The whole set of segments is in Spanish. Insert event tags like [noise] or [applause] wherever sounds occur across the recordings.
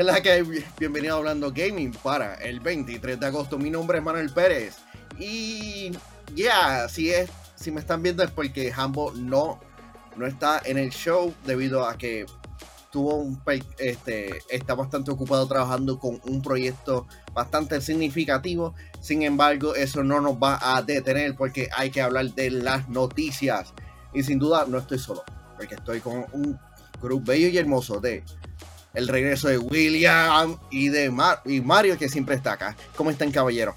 ¿qué que? Bienvenido a Hablando Gaming para el 23 de agosto. Mi nombre es Manuel Pérez. Y ya, si es, si me están viendo es porque Hambo no, no está en el show debido a que tuvo un este, está bastante ocupado trabajando con un proyecto bastante significativo. Sin embargo, eso no nos va a detener porque hay que hablar de las noticias. Y sin duda no estoy solo, porque estoy con un grupo bello y hermoso de el regreso de William y de y Mario que siempre está acá. ¿Cómo están, caballeros?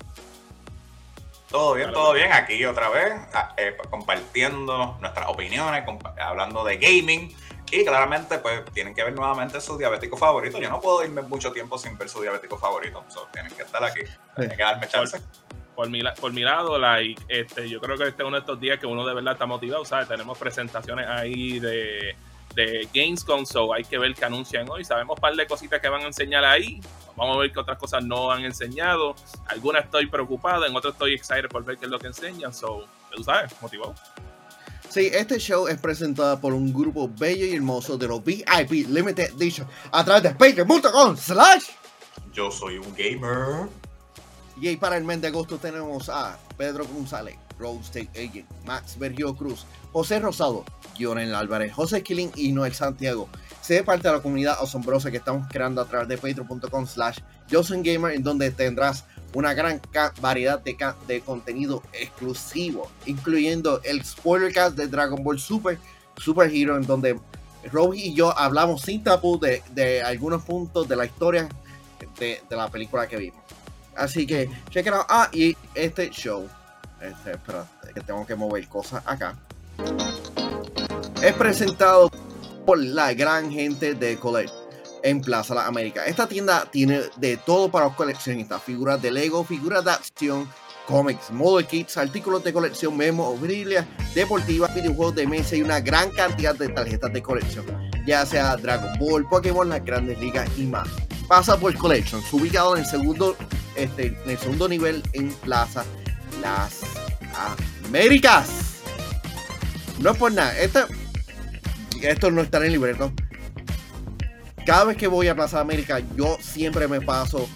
Todo bien, todo bien. Aquí otra vez ah, eh, compartiendo nuestras opiniones, hablando de gaming y claramente, pues tienen que ver nuevamente su diabético favorito. Yo no puedo irme mucho tiempo sin ver su diabético favorito. tienen que estar aquí. Tienen que darme chance. Por, mi, por mi lado, like, este, yo creo que este es uno de estos días que uno de verdad está motivado. ¿sabes? Tenemos presentaciones ahí de, de Gamescom, so hay que ver qué anuncian hoy. Sabemos un par de cositas que van a enseñar ahí. Vamos a ver qué otras cosas no han enseñado. Algunas estoy preocupado, en otras estoy excited por ver qué es lo que enseñan. So, tú sabes, motivado. Sí, este show es presentado por un grupo bello y hermoso de los VIP Limited Edition a través de patreon.com slash Yo soy un gamer. Y para el mes de agosto tenemos a Pedro González, Road State Agent, Max Bergio Cruz, José Rosado, Gionel Álvarez, José Killing y Noel Santiago. Sé parte de la comunidad asombrosa que estamos creando a través de patreon.com slash Gamer en donde tendrás una gran variedad de, contenido exclusivo, incluyendo el spoilercast de Dragon Ball Super, Super Hero, en donde Robbie y yo hablamos sin tapu de, algunos puntos de la historia de, la película que vimos. Así que, it out. Ah, y este show, este, espera, que tengo que mover cosas acá, es presentado por la gran gente de Colette en Plaza La América. Esta tienda tiene de todo para los coleccionistas: figuras de Lego, figuras de acción, cómics, model kits, artículos de colección, memorabilia, deportivas, videojuegos de mesa y una gran cantidad de tarjetas de colección, ya sea Dragon Ball, Pokémon, las grandes ligas y más. Pasa por Collections, ubicado en el segundo, este, en el segundo nivel en Plaza Las Américas. No es por nada, esto, esto no está en el libreto, cada vez que voy a Plaza América, yo siempre me paso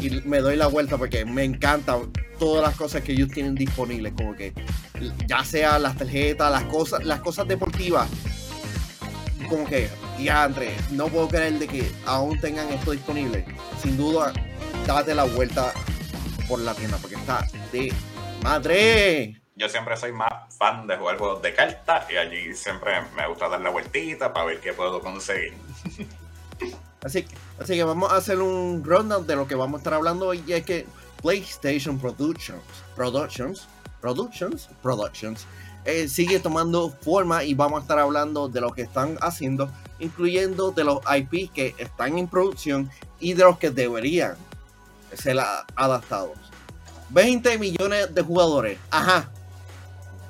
y me doy la vuelta porque me encanta todas las cosas que ellos tienen disponibles, como que ya sea las tarjetas, las cosas, las cosas deportivas, como que, ya André, no puedo creer de que aún tengan esto disponible. Sin duda, date la vuelta por la tienda porque está de madre. Yo siempre soy más fan de jugar juegos de cartas y allí siempre me gusta dar la vueltita para ver qué puedo conseguir. [laughs] Así, así que vamos a hacer un rundown de lo que vamos a estar hablando hoy. Y es que PlayStation Productions, Productions, Productions, Productions, eh, sigue tomando forma y vamos a estar hablando de lo que están haciendo, incluyendo de los IP que están en producción y de los que deberían ser adaptados. 20 millones de jugadores. Ajá.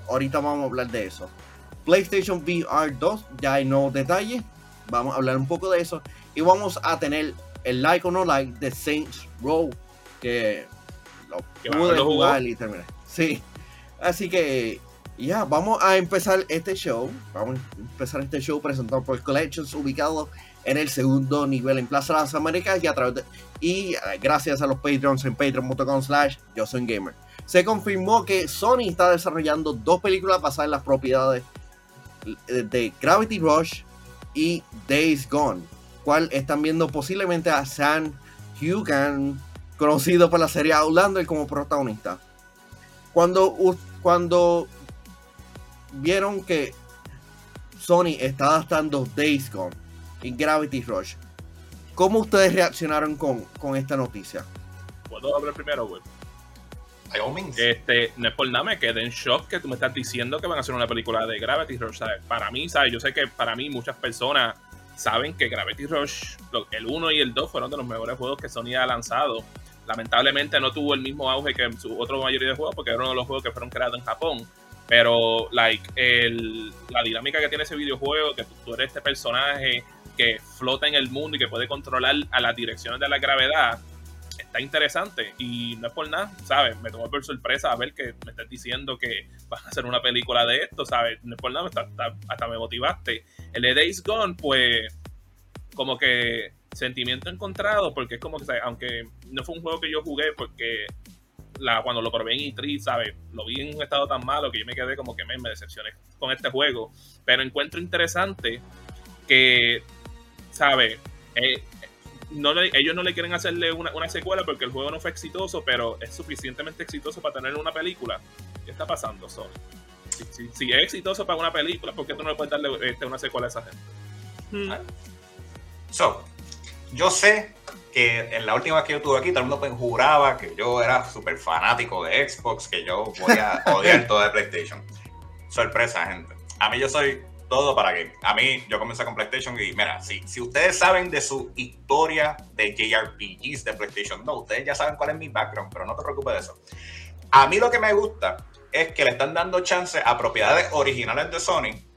Ahorita vamos a hablar de eso. PlayStation VR 2, ya hay nuevos detalles. Vamos a hablar un poco de eso. Y vamos a tener el like o no like de Saints Row. Que lo pude jugar y terminar. Sí. Así que ya, vamos a empezar este show. Vamos a empezar este show presentado por Collections, ubicado en el segundo nivel en Plaza de las Américas y a través de, y eh, gracias a los Patreons en patreon.com slash yo soy gamer. Se confirmó que Sony está desarrollando dos películas basadas en las propiedades de Gravity Rush y Days Gone, cual están viendo posiblemente a Sam Hugan, conocido por la serie Outlander, como protagonista. Cuando, cuando vieron que Sony está adaptando Days Gone y Gravity Rush, ¿cómo ustedes reaccionaron con, con esta noticia? ¿Puedo hablar primero, güey? Este, no es por nada, me quedé en shock que tú me estás diciendo que van a hacer una película de Gravity Rush. Para mí, ¿sabes? Yo sé que para mí muchas personas saben que Gravity Rush, el 1 y el 2 fueron de los mejores juegos que Sony ha lanzado. Lamentablemente no tuvo el mismo auge que su otra mayoría de juegos porque era uno de los juegos que fueron creados en Japón. Pero, like, el, la dinámica que tiene ese videojuego, que tú eres este personaje que flota en el mundo y que puede controlar a las direcciones de la gravedad, está interesante y no es por nada, ¿sabes? Me tomó por sorpresa a ver que me estás diciendo que vas a hacer una película de esto, ¿sabes? No es por nada, hasta, me motivaste. El de Days Gone, pues, como que sentimiento encontrado, porque es como que, aunque no fue un juego que yo jugué, porque cuando lo probé en E3, ¿sabes? Lo vi en un estado tan malo que yo me quedé como que me, decepcioné con este juego. Pero encuentro interesante que, ¿sabes? Eh, no ellos no le quieren hacerle una, secuela porque el juego no fue exitoso, pero es suficientemente exitoso para tener una película. ¿Qué está pasando, Sony? Si, es exitoso para una película, ¿por qué tú no le puedes darle este, una secuela a esa gente? Hmm. So, yo sé que en la última que yo tuve aquí, todo el mundo juraba que yo era súper fanático de Xbox, que yo voy a [laughs] odiar todo de PlayStation. Sorpresa, gente. A mí yo soy todo para que a mí yo comencé con PlayStation y mira, si, si ustedes saben de su historia de JRPGs de PlayStation no, ustedes ya saben cuál es mi background, pero no te preocupes de eso. A mí lo que me gusta es que le están dando chance a propiedades originales de Sony,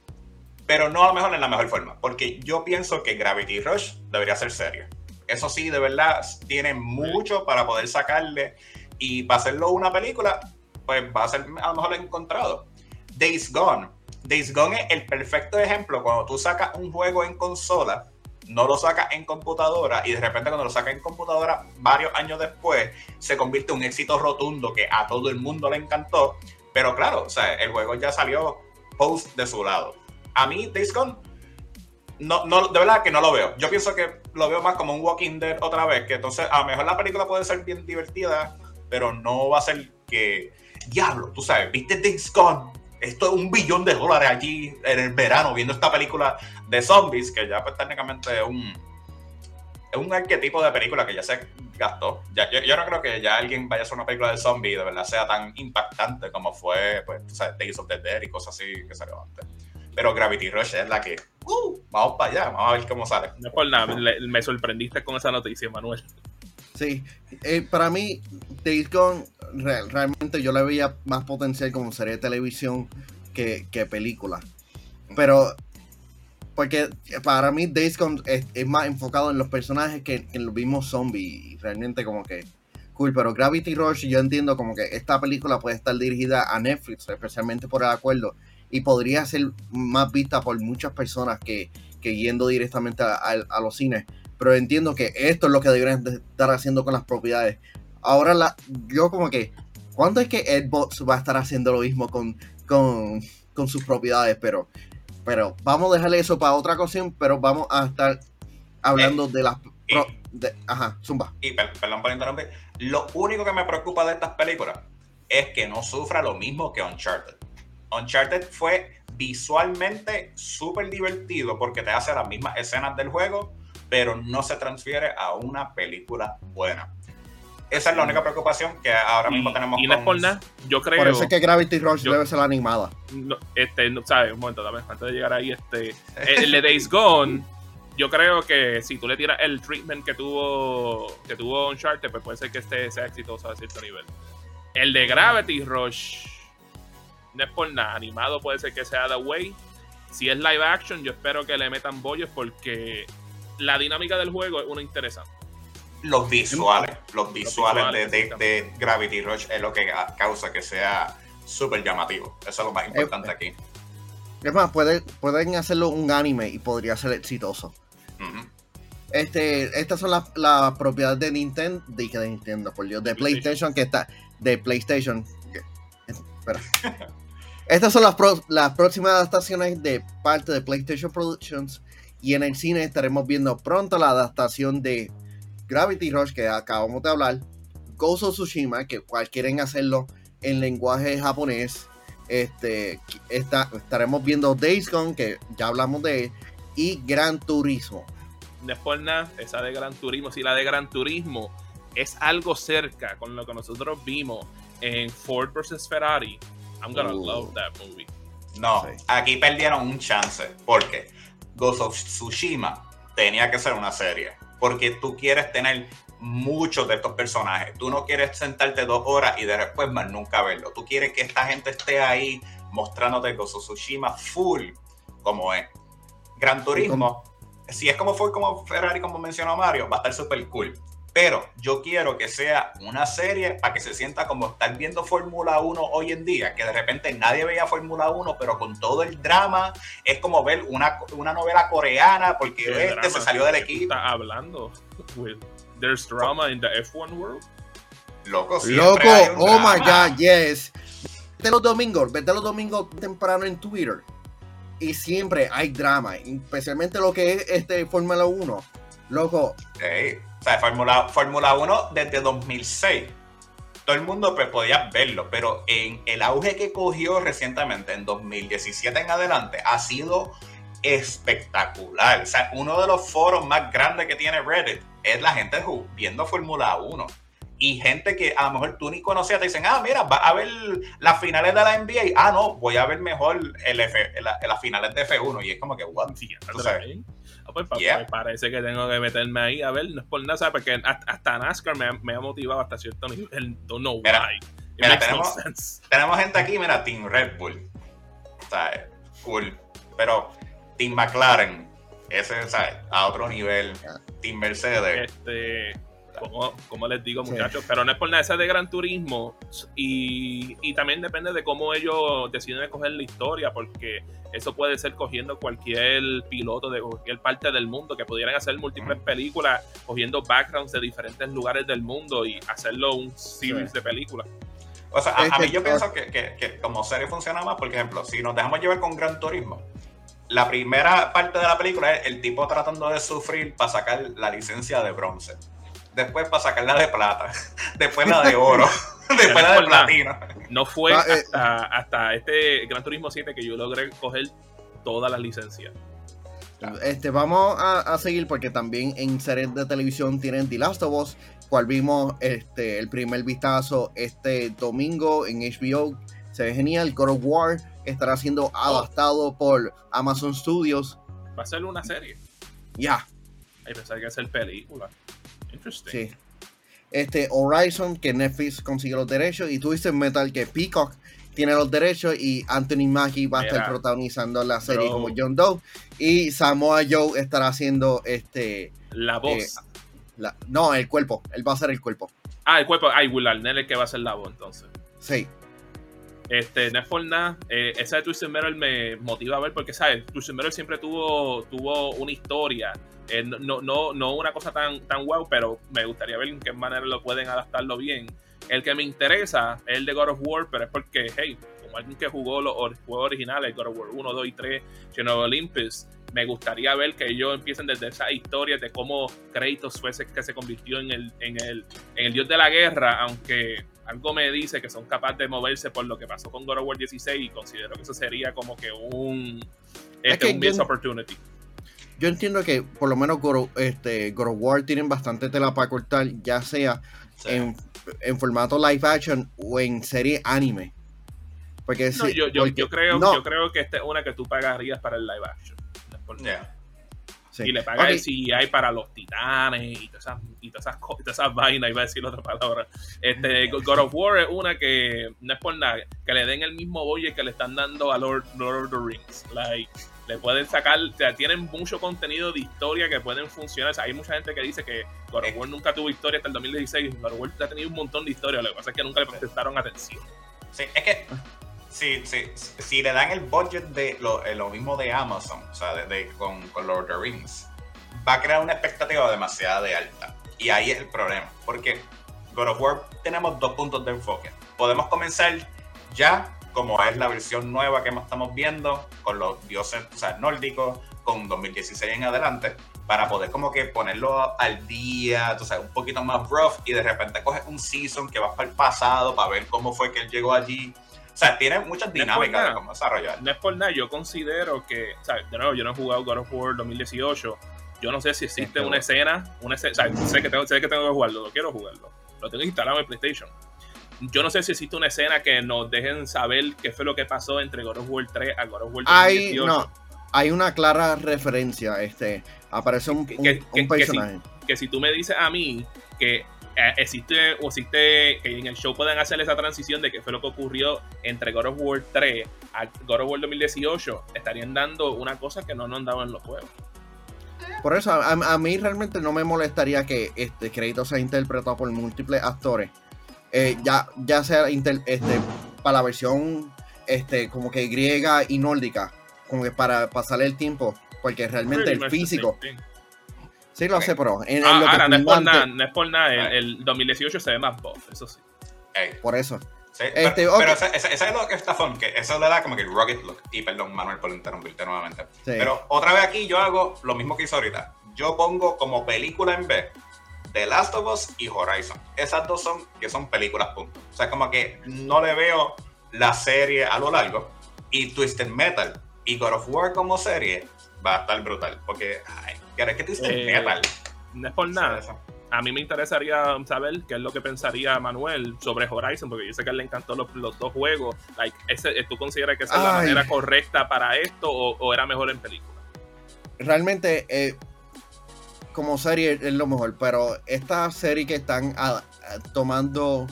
pero no a lo mejor en la mejor forma, porque yo pienso que Gravity Rush debería ser serio. Eso sí, de verdad, tiene mucho para poder sacarle y para hacerlo una película, pues va a ser a lo mejor encontrado. Days Gone Days Gone es el perfecto ejemplo cuando tú sacas un juego en consola, no lo sacas en computadora y de repente cuando lo sacas en computadora varios años después se convierte en un éxito rotundo que a todo el mundo le encantó. Pero claro, o sea, el juego ya salió post de su lado. A mí Days Gone no, no, de verdad que no lo veo. Yo pienso que lo veo más como un Walking Dead otra vez, que entonces a lo mejor la película puede ser bien divertida, pero no va a ser que, diablo, tú sabes, viste Days Gone, esto es un billón de dólares allí en el verano viendo esta película de zombies, que ya pues técnicamente es un, es un arquetipo de película que ya se gastó. Yo, no creo que ya alguien vaya a hacer una película de zombies de verdad sea tan impactante como fue pues, Days of the Dead y cosas así que salió antes. Pero Gravity Rush es la que, uh, vamos para allá, vamos a ver cómo sale. No por nada, me sorprendiste con esa noticia, Manuel. Sí, eh, para mí, Days Gone realmente yo le veía más potencial como serie de televisión que, película. Pero, porque para mí Days Gone es, más enfocado en los personajes que en los mismos zombies. Realmente como que cool, pero Gravity Rush yo entiendo como que esta película puede estar dirigida a Netflix, especialmente por el acuerdo, y podría ser más vista por muchas personas que, yendo directamente a, los cines. Pero entiendo que esto es lo que deberían estar haciendo con las propiedades. Ahora la, yo como que ¿Cuándo es que Xbox va a estar haciendo lo mismo con, con, sus propiedades? Pero, pero vamos a dejarle eso para otra ocasión, pero vamos a estar hablando de las... ajá, zumba. Y perdón por interrumpir. Lo único que me preocupa de estas películas es que no sufra lo mismo que Uncharted. Uncharted fue visualmente súper divertido porque te hace las mismas escenas del juego, pero no se transfiere a una película buena. Esa es la única preocupación que ahora mismo tenemos. Y no es por nada, yo creo. Por eso es que Gravity Rush debe ser animada. No, este, ¿sabes? Un momento, dame, antes de llegar ahí, este. [laughs] El de Days Gone, yo creo que si tú le tiras el treatment que tuvo que tuvo Uncharted, pues puede ser que este sea exitoso a cierto nivel. El de Gravity Rush, no es por nada, animado puede ser que sea The Way. Si es live action, yo espero que le metan bollos porque la dinámica del juego es una interesante los visuales, los visuales, de, Gravity Rush es lo que causa que sea súper llamativo. Eso es lo más importante eh, aquí. Es más, pueden hacerlo un anime y podría ser exitoso. Este, estas son las, propiedades de Nintendo, de, de Nintendo, por Dios, de PlayStation, que está, de PlayStation. Espera. Estas son las, las próximas adaptaciones de parte de PlayStation Productions y en el cine estaremos viendo pronto la adaptación de Gravity Rush, que acabamos de hablar, Ghost of Tsushima, que cual quieren hacerlo en lenguaje japonés. Este, estaremos viendo Days Gone, que ya hablamos de él, y Gran Turismo. Después nada, esa de Gran Turismo, si la de Gran Turismo es algo cerca con lo que nosotros vimos en Ford vs Ferrari, I'm gonna uh. love that movie. No, aquí perdieron un chance, porque Ghost of Tsushima tenía que ser una serie porque tú quieres tener muchos de estos personajes. Tú no quieres sentarte dos horas y después más nunca verlo. Tú quieres que esta gente esté ahí mostrándote Gozo Tsushima full como es. Gran Turismo, si es como fue como Ferrari, como mencionó Mario, va a estar súper cool. Pero yo quiero que sea una serie para que se sienta como estar viendo Fórmula 1 hoy en día, que de repente nadie veía Fórmula 1, pero con todo el drama es como ver una, una novela coreana porque este se salió del equipo. Está hablando. [laughs] There's drama in the F1 world. Loco, Loco, oh my god, yes. Vete los domingos, vete los domingos temprano en Twitter. Y siempre hay drama, especialmente lo que es este Fórmula 1. Loco. Sí o sea, Fórmula, Fórmula 1 desde 2006. Todo el mundo pues, podía verlo, pero en el auge que cogió recientemente, en 2017 en adelante, ha sido espectacular. O sea, uno de los foros más grandes que tiene Reddit es la gente viendo Fórmula 1. Y gente que a lo mejor tú ni conocías te dicen, ah, mira, va a ver las finales de la NBA. Ah, no, voy a ver mejor el F, las finales de F1. Y es como que, what? Ah, pues, pues, parece que tengo que meterme ahí. A ver, no es por nada, ¿sabes? Porque hasta NASCAR me, ha motivado hasta cierto nivel. Don't know why. Mira, tenemos, tenemos, gente aquí, mira, Team Red Bull. ¿Sabes? Cool. Pero Team McLaren, ese, ¿sabes? A otro nivel. Team Mercedes. Este como, les digo, muchachos, pero no es por nada, esa de Gran Turismo y, y, también depende de cómo ellos deciden escoger la historia, porque eso puede ser cogiendo cualquier piloto de cualquier parte del mundo, que pudieran hacer múltiples películas, cogiendo backgrounds de diferentes lugares del mundo y hacerlo un series de películas. O sea, a, mí yo pienso que, que, como serie funciona más, por ejemplo, si nos dejamos llevar con Gran Turismo, la primera parte de la película es el tipo tratando de sufrir para sacar la licencia de bronce después para sacarla de plata, [laughs] después la de oro, [laughs] [laughs] después la de platino. No fue ah, eh, hasta, este Gran Turismo 7 que yo logré coger todas las licencias. Este, vamos a, seguir porque también en series de televisión tienen The Last of Us, cual vimos este, el primer vistazo este domingo en HBO. Se ve genial. God of War estará siendo adaptado por Amazon Studios. Va a ser una serie. Ya. Hay que hacer película. Sí. Este Horizon, que Netflix consiguió los derechos, y tú dices Metal, que Peacock tiene los derechos, y Anthony Mackie va a estar protagonizando la serie como John Doe, y Samoa Joe estará haciendo este. La voz. Eh, no, el cuerpo, él va a ser el cuerpo. Ah, el cuerpo, ay, Will Arnell es que va a ser la voz entonces. Sí. Este, no es por nada. Eh, esa de Twisted Metal me motiva a ver porque, ¿sabes? Twisted Metal siempre tuvo, tuvo una historia. Eh, no, no, no una cosa tan, tan wow, pero me gustaría ver en qué manera lo pueden adaptarlo bien. El que me interesa es el de God of War, pero es porque, hey, como alguien que jugó los, juegos originales, God of War 1, 2 y 3, Shadow Olympus, me gustaría ver que ellos empiecen desde esa historia de cómo Kratos fue ese que se convirtió en el, en el, en el dios de la guerra, aunque algo me dice que son capaces de moverse por lo que pasó con God of War 16 y considero que eso sería como que un, este, un opportunity. Yo entiendo que por lo menos God of, este, War tienen bastante tela para cortar, ya sea en, formato live action o en serie anime. Porque yo, yo, creo, yo creo que esta es una que tú pagarías para el live action. Y le paga si hay para los titanes y todas esas, y todas esas, vainas, iba a decir otra palabra. Este, God of War es una que no es por nada, que le den el mismo boye que le están dando a Lord, of the Rings. Like, le pueden sacar, o sea, tienen mucho contenido de historia que pueden funcionar. Hay mucha gente que dice que God of War nunca tuvo historia hasta el 2016. God of War ha tenido un montón de historia, lo que pasa es que nunca le prestaron atención. Sí, es que si, si le dan el budget de lo, eh, mismo de Amazon, o sea, de, con, con, Lord of the Rings, va a crear una expectativa demasiado de alta. Y ahí es el problema, porque God of War tenemos dos puntos de enfoque. Podemos comenzar ya, como es la versión nueva que estamos viendo, con los dioses o sea, nórdicos, con 2016 en adelante, para poder como que ponerlo al día, o sea, un poquito más rough, y de repente coges un season que va para el pasado, para ver cómo fue que él llegó allí o sea, tiene muchas dinámicas de cómo desarrollar. No es por nada, yo considero que, o sea, de nuevo, yo no he jugado God of War 2018. Yo no sé si existe una escena, una escena, o sea, sé que, tengo, sé que tengo que jugarlo, lo quiero jugarlo. Lo tengo instalado en PlayStation. Yo no sé si existe una escena que nos dejen saber qué fue lo que pasó entre God of War 3 a God of War 2018. Hay, no, hay una clara referencia. Este, aparece un, personaje. que si tú me dices a mí que eh, existe o existe que en el show puedan hacer esa transición de que fue lo que ocurrió entre God of War 3 a God of War 2018, estarían dando una cosa que no nos han dado en los juegos. Por eso, a, a mí realmente no me molestaría que este crédito sea interpretado por múltiples actores. Eh, ya, ya sea inter- este, para la versión este, como que griega y nórdica, como que para pasar el tiempo, porque realmente Pretty el físico, sí lo sé, pero en, en Ah, lo que ahora, no es por nada, no es por nada. El, Right. el 2018 se ve más buff, eso sí. Ey, por eso. sí, Este, pero, ok. pero ese, ese- ese es lo que está fun, que eso le da como que el rugged look. Y perdón, Manuel, por interrumpirte nuevamente. Sí. Pero otra vez aquí yo hago lo mismo que hice ahorita. Yo pongo como película en B The Last of Us y Horizon. Esas dos son que son películas, punto. O sea, como que no le veo la serie a lo largo. Y Twisted Metal y God of War como serie va a estar brutal. Porque, ay, es que Twisted Eh, Metal. No es por nada. A mí me interesaría saber qué es lo que pensaría Manuel sobre Horizon, porque yo sé que a él le encantó los, los dos juegos. Like, ese, ¿Tú consideras que esa es la Ay. manera correcta para esto o, o era mejor en película? realmente eh, como serie es lo mejor, pero esta serie que están ah, tomando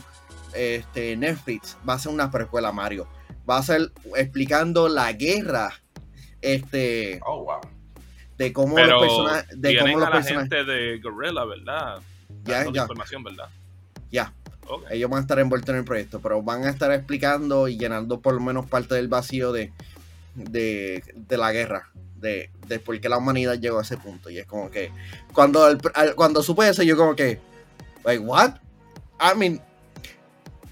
este Netflix va a ser una precuela Mario. Va a ser explicando la guerra este Oh, wow. de cómo Pero los personajes de cómo los a la personajes gente de Gorilla, ¿verdad? ya ya información, ¿verdad? ya Ok. ellos van a estar envueltos en el proyecto, pero van a estar explicando y llenando por lo menos parte del vacío de, de, de la guerra, de, de por qué la humanidad llegó a ese punto. Y es como que, cuando, el- al- cuando supe eso, yo como que, like, what? I mean,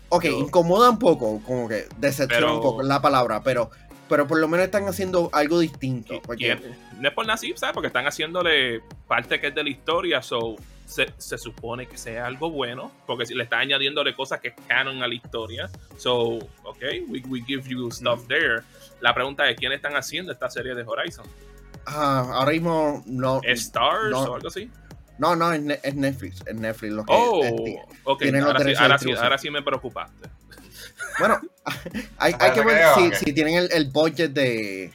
ok, Yo- incomoda un poco, como que decepciona un poco la palabra, pero, pero por lo menos están haciendo algo distinto. Y- Porque, y- no es por nada ¿sabes? Porque están haciéndole parte que es de la historia, so se, se supone que sea algo bueno, porque le está añadiéndole cosas que es canon a la historia, so, ok, we, we give you stuff there. La pregunta es, ¿quién están haciendo esta serie de Horizon? ah, ahora mismo no, ¿Stars no. o algo así? no, no, es, Ne- es Netflix, es Netflix lo que Oh, ok, tienen los ahora sí, derechos de ahora, sí, distribución. ahora sí me preocupaste. Bueno, [laughs] hay, hay que ver si, tienen el, el budget de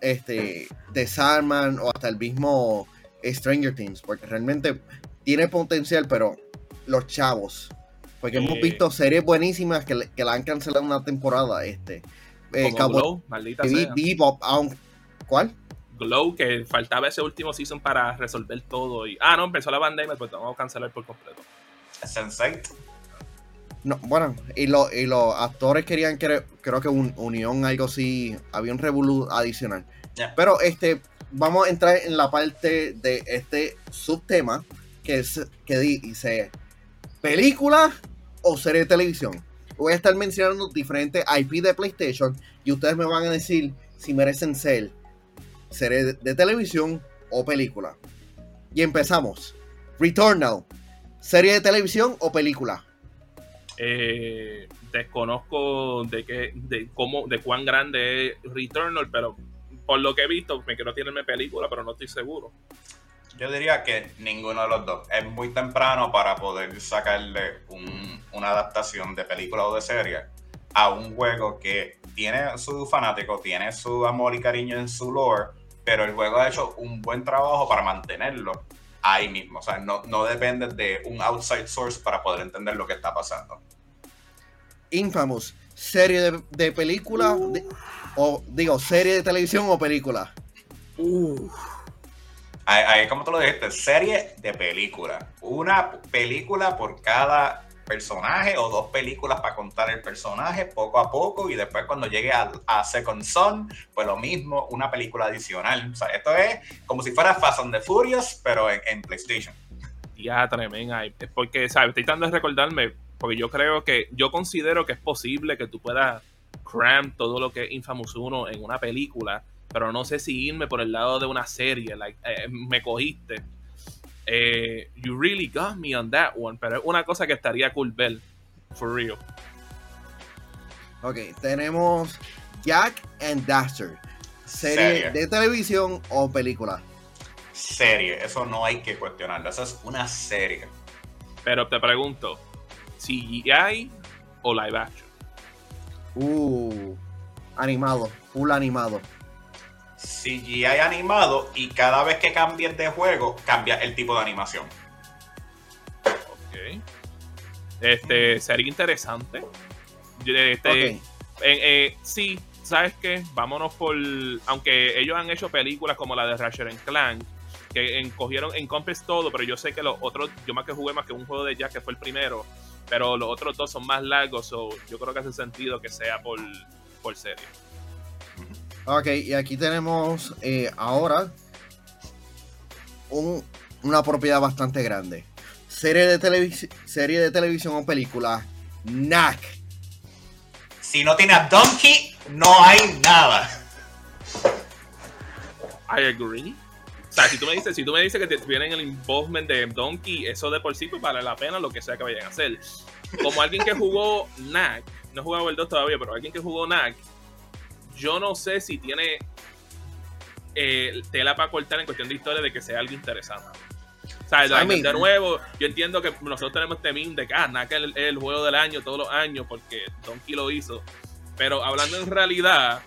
este de Salman o hasta el mismo Stranger Things, porque realmente tiene potencial, pero los chavos, porque hemos visto series buenísimas que, que la han cancelado una temporada, este, eh, Glow, maldita sea. Bebop, ¿cuál? Glow, que faltaba ese último season para resolver todo. Y, ah, no, empezó la pandemia, pues vamos a cancelar por completo. Sense8. No, bueno, y, lo- y los actores querían, creo, creo que un unión, algo así, había un revolú adicional. Pero este, vamos a entrar en la parte de este subtema que es que dice película o serie de televisión. Voy a estar mencionando diferentes IP de PlayStation y ustedes me van a decir si merecen ser serie de, televisión o película. Y empezamos. Returnal, serie de televisión o película. Eh, desconozco de qué, de cómo, de cuán grande es Returnal, pero por lo que he visto, me quiero tirarme película, pero no estoy seguro. Yo diría que ninguno de los dos. Es muy temprano para poder sacarle un- una adaptación de película o de serie a un juego que tiene su fanático, tiene su amor y cariño en su lore, pero el juego ha hecho un buen trabajo para mantenerlo ahí mismo. O sea, no, no depende de un outside source para poder entender lo que está pasando. Infamous, serie de, de película de- o digo, serie de televisión o película. Ahí, ahí, como tú lo dijiste, serie de película. Una película por cada personaje o dos películas para contar el personaje poco a poco y después cuando llegue a, Second Son, pues lo mismo, una película adicional. O sea, esto es como si fuera Fast and the Furious, pero en, en PlayStation. Ya, tremenda. Es porque, ¿sabes? Estoy tratando de recordarme, porque yo creo que, yo considero que es posible que tú puedas cram todo lo que es Infamous 1 en una película, pero no sé si irme por el lado de una serie. Like, eh, me cogiste. Eh, you really got me on that one, pero es una cosa que estaría cool ver, for real. Ok, tenemos Jack and Daxter, serie, Serie. de televisión o película. Serie, eso no hay que cuestionarlo. Eso es una serie. Pero te pregunto, CGI o live action. Uh, animado, full animado. CGI animado y cada vez que cambies de juego, cambia el tipo de animación. Ok. Este, sería interesante. Este, Ok, eh, eh, sí, ¿sabes qué? Vámonos por. Aunque ellos han hecho películas como la de Ratchet and Clank, que encogieron en Compass todo, pero yo sé que los otros, yo más que jugué más que un juego de Jack que fue el primero, pero los otros dos son más largos, so yo creo que hace sentido que sea por, por serie. Ok, y aquí tenemos eh, ahora un- una propiedad bastante grande. Serie de, televis- serie de televisión o película, NAC. Si no tiene a Donkey, no hay nada. I agree. O sea, si tú me dices, si tú me dices que te tienen el involvement de Donkey, eso de por sí pues vale la pena lo que sea que vayan a hacer. Como alguien que jugó NAC, no he jugado el 2 todavía, pero alguien que jugó NAC, yo no sé si tiene eh, tela para cortar en cuestión de historia de que sea algo interesante. O sea, I mean- de nuevo, yo entiendo que nosotros tenemos este meme de que ah, NAC es el, el juego del año todos los años porque Donkey lo hizo. Pero hablando en realidad,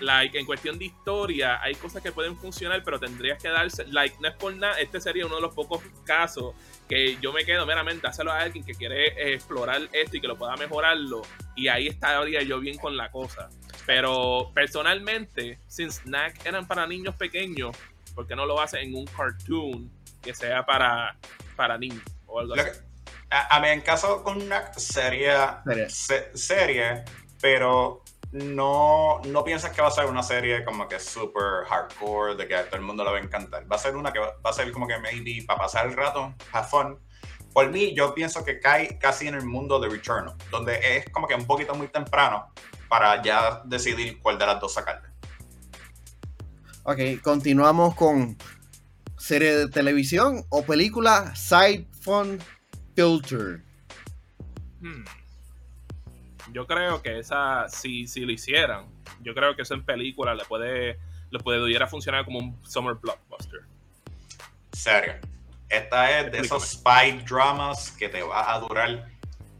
like, en cuestión de historia, hay cosas que pueden funcionar, pero tendrías que darse, like, no es por nada, este sería uno de los pocos casos que yo me quedo meramente, hacerlo a alguien que quiere eh, explorar esto y que lo pueda mejorarlo, y ahí estaría yo bien con la cosa. Pero personalmente, sin Snack eran para niños pequeños, ¿por qué no lo hacen en un cartoon que sea para, para niños o algo Lo así? que- a, a mí en caso con una sería Serie. se- serie, pero no, no piensas que va a ser una serie como que super hardcore, de que a todo el mundo le va a encantar. Va a ser una que va, va a ser como que maybe para pasar el rato, have fun. Por mí, yo pienso que cae casi en el mundo de Returnal, donde es como que un poquito muy temprano para ya decidir cuál de las dos sacarle. Ok, continuamos con serie de televisión o película Siphon Filter. Hmm. Yo creo que esa, si, si lo hicieran, yo creo que eso en película le puede, le pudiera funcionar como un summer blockbuster. Serio. Esta es de esos spy dramas que te va a durar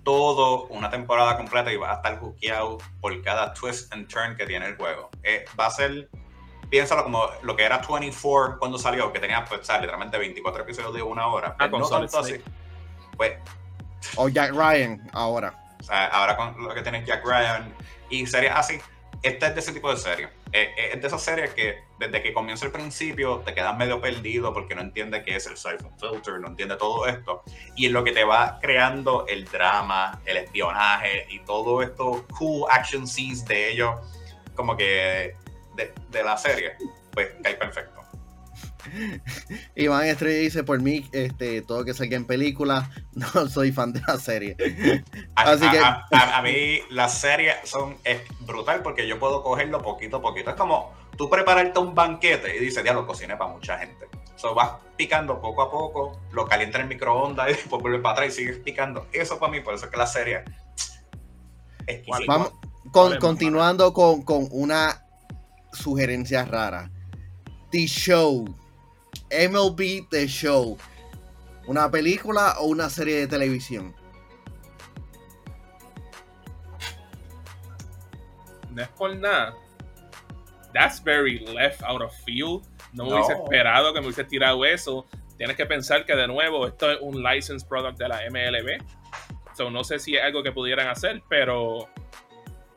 todo una temporada completa y vas a estar hookeado por cada twist and turn que tiene el juego. Eh, va a ser, piénsalo como lo que era 24 cuando salió, que tenía pues, o literalmente 24 episodios de una hora. Ah, Pues, con no tanto así. Snake. Pues O Jack Ryan ahora. Ahora con lo que tiene Jack Ryan y series así, esta es de ese tipo de series. Eh, eh, es de esas series que desde que comienza el principio te quedas medio perdido porque no entiendes qué es el Siphon Filter, no entiende todo esto. Y es lo que te va creando el drama, el espionaje y todo esto cool action scenes de ellos, como que de, de la serie, pues cae perfecto. [laughs] Iván Estrella dice por mí, este, todo que salga en película, [laughs] no soy fan de la serie. A, Así a- que- a- a- a [laughs] mí las series son es brutal porque yo puedo cogerlo poquito a poquito. Es como tú prepararte un banquete y dices, ya lo cociné para mucha gente. So, vas picando poco a poco, lo calientas en el microondas y después vuelves para atrás y sigues picando. Eso para mí, por eso es que la serie es exquisita. Vamos, con- ¿Cuál es, continuando con, con una sugerencia rara. The Show. MLB The Show. ¿Una película o una serie de televisión? No es por nada. That's very left out of field. No me hubiese esperado que me hubiese tirado eso. Tienes que pensar que de nuevo esto es un licensed product de la MLB. So, no sé si es algo que pudieran hacer, pero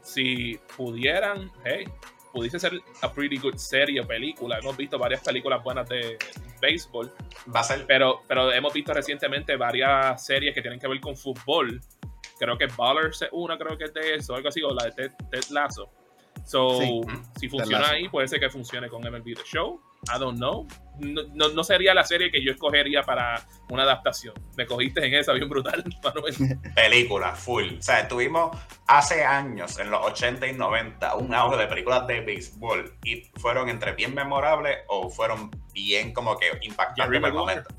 si pudieran, hey, pudiese ser a pretty good serie o película. Hemos visto varias películas buenas de béisbol, Va a ser pero, pero hemos visto recientemente varias series que tienen que ver con fútbol. Creo que Ballers es una, creo que es de eso, algo así, o la de Ted, Ted Lasso. So, Sí. si funciona ahí, puede ser que funcione con MLB The Show. I don't know. No, no- no sería la serie que yo escogería para una adaptación. Me cogiste en esa bien brutal, [laughs] Manuel. película full. O sea, tuvimos hace años, en los 80 y 90, un auge de películas de béisbol y fueron entre bien memorables o fueron bien como que impactantes por el momento.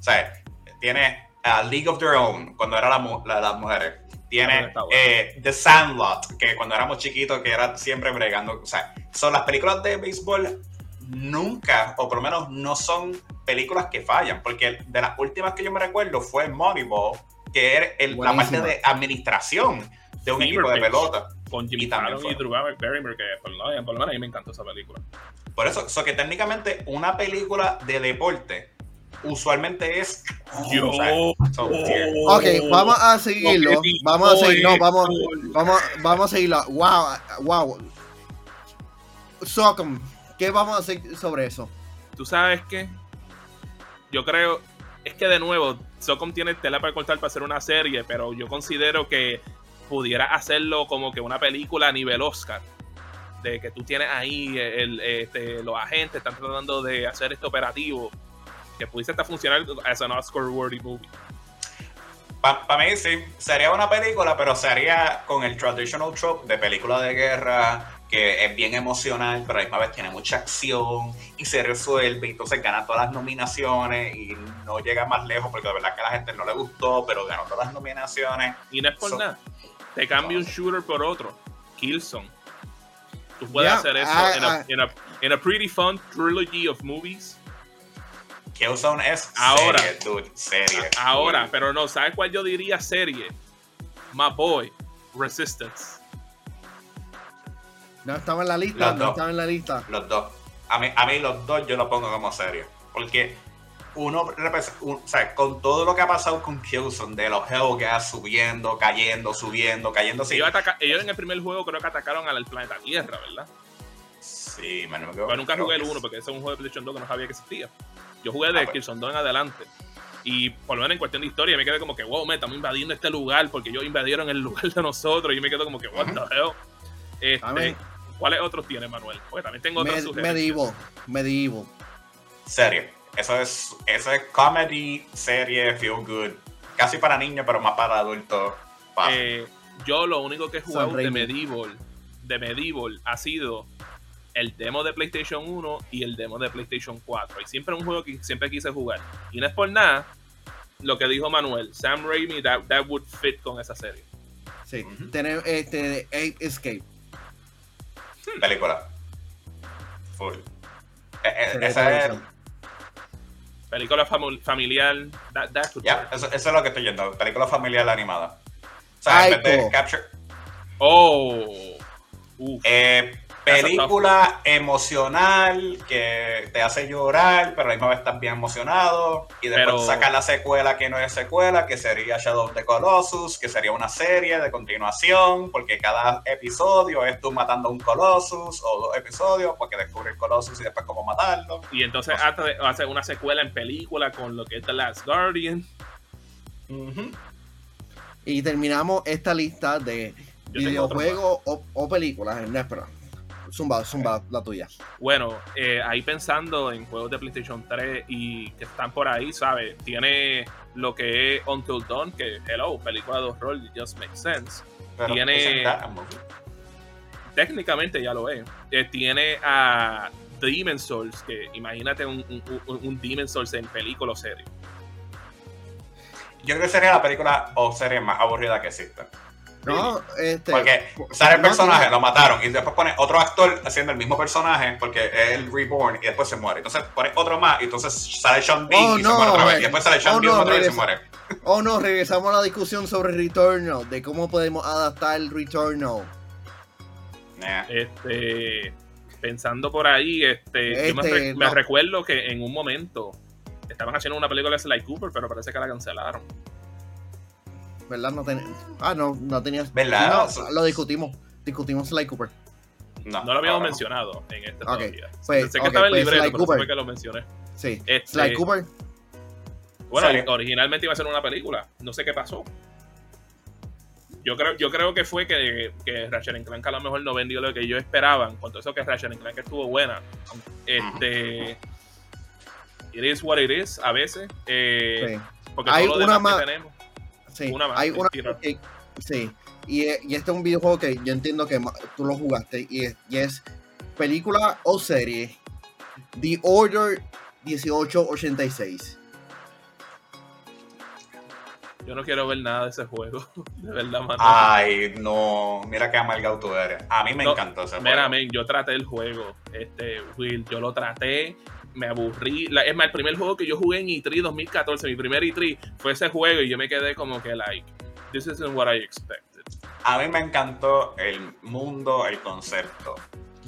O sea, tiene a League of Their Own, cuando era la, mu- la- las mujeres. Tiene eh, The Sandlot, que cuando éramos chiquitos, que era siempre bregando. O sea, son las películas de béisbol nunca, o por lo menos no son películas que fallan, porque de las últimas que yo me recuerdo fue Moneyball, que era el- la parte de administración de un Fever equipo de Pitch. pelota. Con Jimmy Y también y fue. Drew Barrymore, que lo, por lo menos a mí me encantó esa película. Por eso, so que técnicamente una película de deporte usualmente es... Yo. o sea, so, tier. Ok, vamos a seguirlo. Vamos a seguir. No, soy- vamos, vamos, vamos a seguirlo. Wow, wow. Socom, ¿qué vamos a hacer sobre eso? ¿Tú sabes qué? yo creo, es que de nuevo, Socom tiene tela para cortar para hacer una serie, pero yo considero que pudiera hacerlo como que una película a nivel Oscar. De que tú tienes ahí el, este, los agentes están tratando de hacer este operativo que pudiese estar funcionar as an Oscar-worthy movie. Para mí sí, sería una película, pero sería con el traditional trope de película de guerra, que es bien emocional, pero a la misma vez tiene mucha acción y se resuelve, y entonces gana todas las nominaciones y no llega más lejos porque de verdad que a la gente no le gustó, pero ganó todas las nominaciones. Y no es por nada, te cambia un shooter por otro, Killzone. Tú puedes hacer eso en, a, a pretty fun trilogy of movies Killzone es ahora, serie, dude, serie. Ahora, pero no, ¿sabes cuál yo diría serie? My Boy, Resistance. No estaba en la lista, no estaba en la lista. Los dos. A mí, a mí los dos yo los pongo como serie. Porque uno, o sea, con todo lo que ha pasado con Killzone, de los Hellgas subiendo, cayendo, subiendo, cayendo. Sí. Ellos, en el primer juego creo que atacaron al planeta Tierra, ¿verdad? Sí, me Pero nunca jugué el 1 porque ese es un juego de PlayStation 2 que no sabía que existía. Yo jugué de ah, pues. Killzone 2 en adelante. Y por lo menos en cuestión de historia me quedé como que, wow, me estamos invadiendo este lugar porque ellos invadieron el [laughs] lugar de nosotros. Y me quedo como que, what the hell. Este, ¿Cuáles otros tiene Manuel? Porque también tengo otros Med Medieval. Medieval. Serie. Eso es, eso es comedy, serie, feel good. Casi para niños, pero más para adultos. Eh, yo lo único que he jugado de Medieval, de Medieval ha sido el demo de PlayStation 1 y el demo de PlayStation 4. Y siempre un juego que siempre quise jugar. Y no es por nada lo que dijo Manuel, Sam Raimi, that, that would fit con esa serie. Sí, tener este Escape. Película. Full. Eh, eh, esa es. Película familiar. eso, es lo que estoy yendo. Película familiar animada. O sea, en vez de Capture. Oh. Eh, película emocional que te hace llorar, pero a la misma vez estás bien emocionado. Y después sacan la secuela que no es secuela, que sería Shadow of the Colossus, que sería una serie de continuación, porque cada episodio es tú matando a un Colossus, o dos episodios, porque descubre el Colossus y después cómo matarlo. Y entonces hace una secuela en película con lo que es The Last Guardian. Y terminamos esta lista de videojuegos o, películas en Netflix Zumba, zumba, la tuya. Bueno, eh, ahí pensando en juegos de PlayStation 3 y que están por ahí, ¿sabes? Tiene lo que es Until Dawn, que, hello, película de horror, just makes sense. tiene. Técnicamente ya lo es. Eh, tiene a Demon Souls, que imagínate un, un, un Demon Souls en película o serie. Yo creo que sería la película o serie más aburrida que existe. No, este. Porque sale el personaje, lo mataron, y después pone otro actor haciendo el mismo personaje, porque es el reborn, y después se muere. Entonces pone otro más, y entonces sale Sean Bean oh, y se muere otra vez. Y después sale Sean oh, Bean otra vez y se muere. Oh no, regresamos a la discusión sobre Returnal, de cómo podemos adaptar el Returnal. Este. Pensando por ahí, este, yo me, este, recuerdo que en un momento estaban haciendo una película de Sly Cooper, pero parece que la cancelaron. ¿Verdad? No ten... Ah, no, no tenías. ¿Verdad? No, lo discutimos. Discutimos Sly Cooper. No, no lo habíamos mencionado en este okay. Pues, sé que estaba en el pues, libreto, pero fue que lo mencioné. Sí. Este, Sly Cooper. Bueno, originalmente iba a ser una película. No sé qué pasó. Yo creo, yo creo que fue que, que Ratchet Clank a lo mejor no vendió lo que ellos esperaban. Cuando eso que Ratchet Clank estuvo buena. Este. It is what it is, a veces. Eh, sí. Porque Hay todo lo una más. Que tenemos, Sí, hay una que, sí, y, y, este es un videojuego que yo entiendo que tú lo jugaste y es, y es película o serie The Order 1886. Yo no quiero ver nada de ese juego. [laughs] De verdad, mano. Ay, no. Mira qué amargado tú eres. A mí me encantó ese mira, juego. yo traté el juego. Este, Will, yo lo traté me aburrí. es más, el primer juego que yo jugué en E3 2014, mi primer E3, fue ese juego y yo me quedé como que, like, this isn't what I expected. A mí me encantó el mundo, el concepto.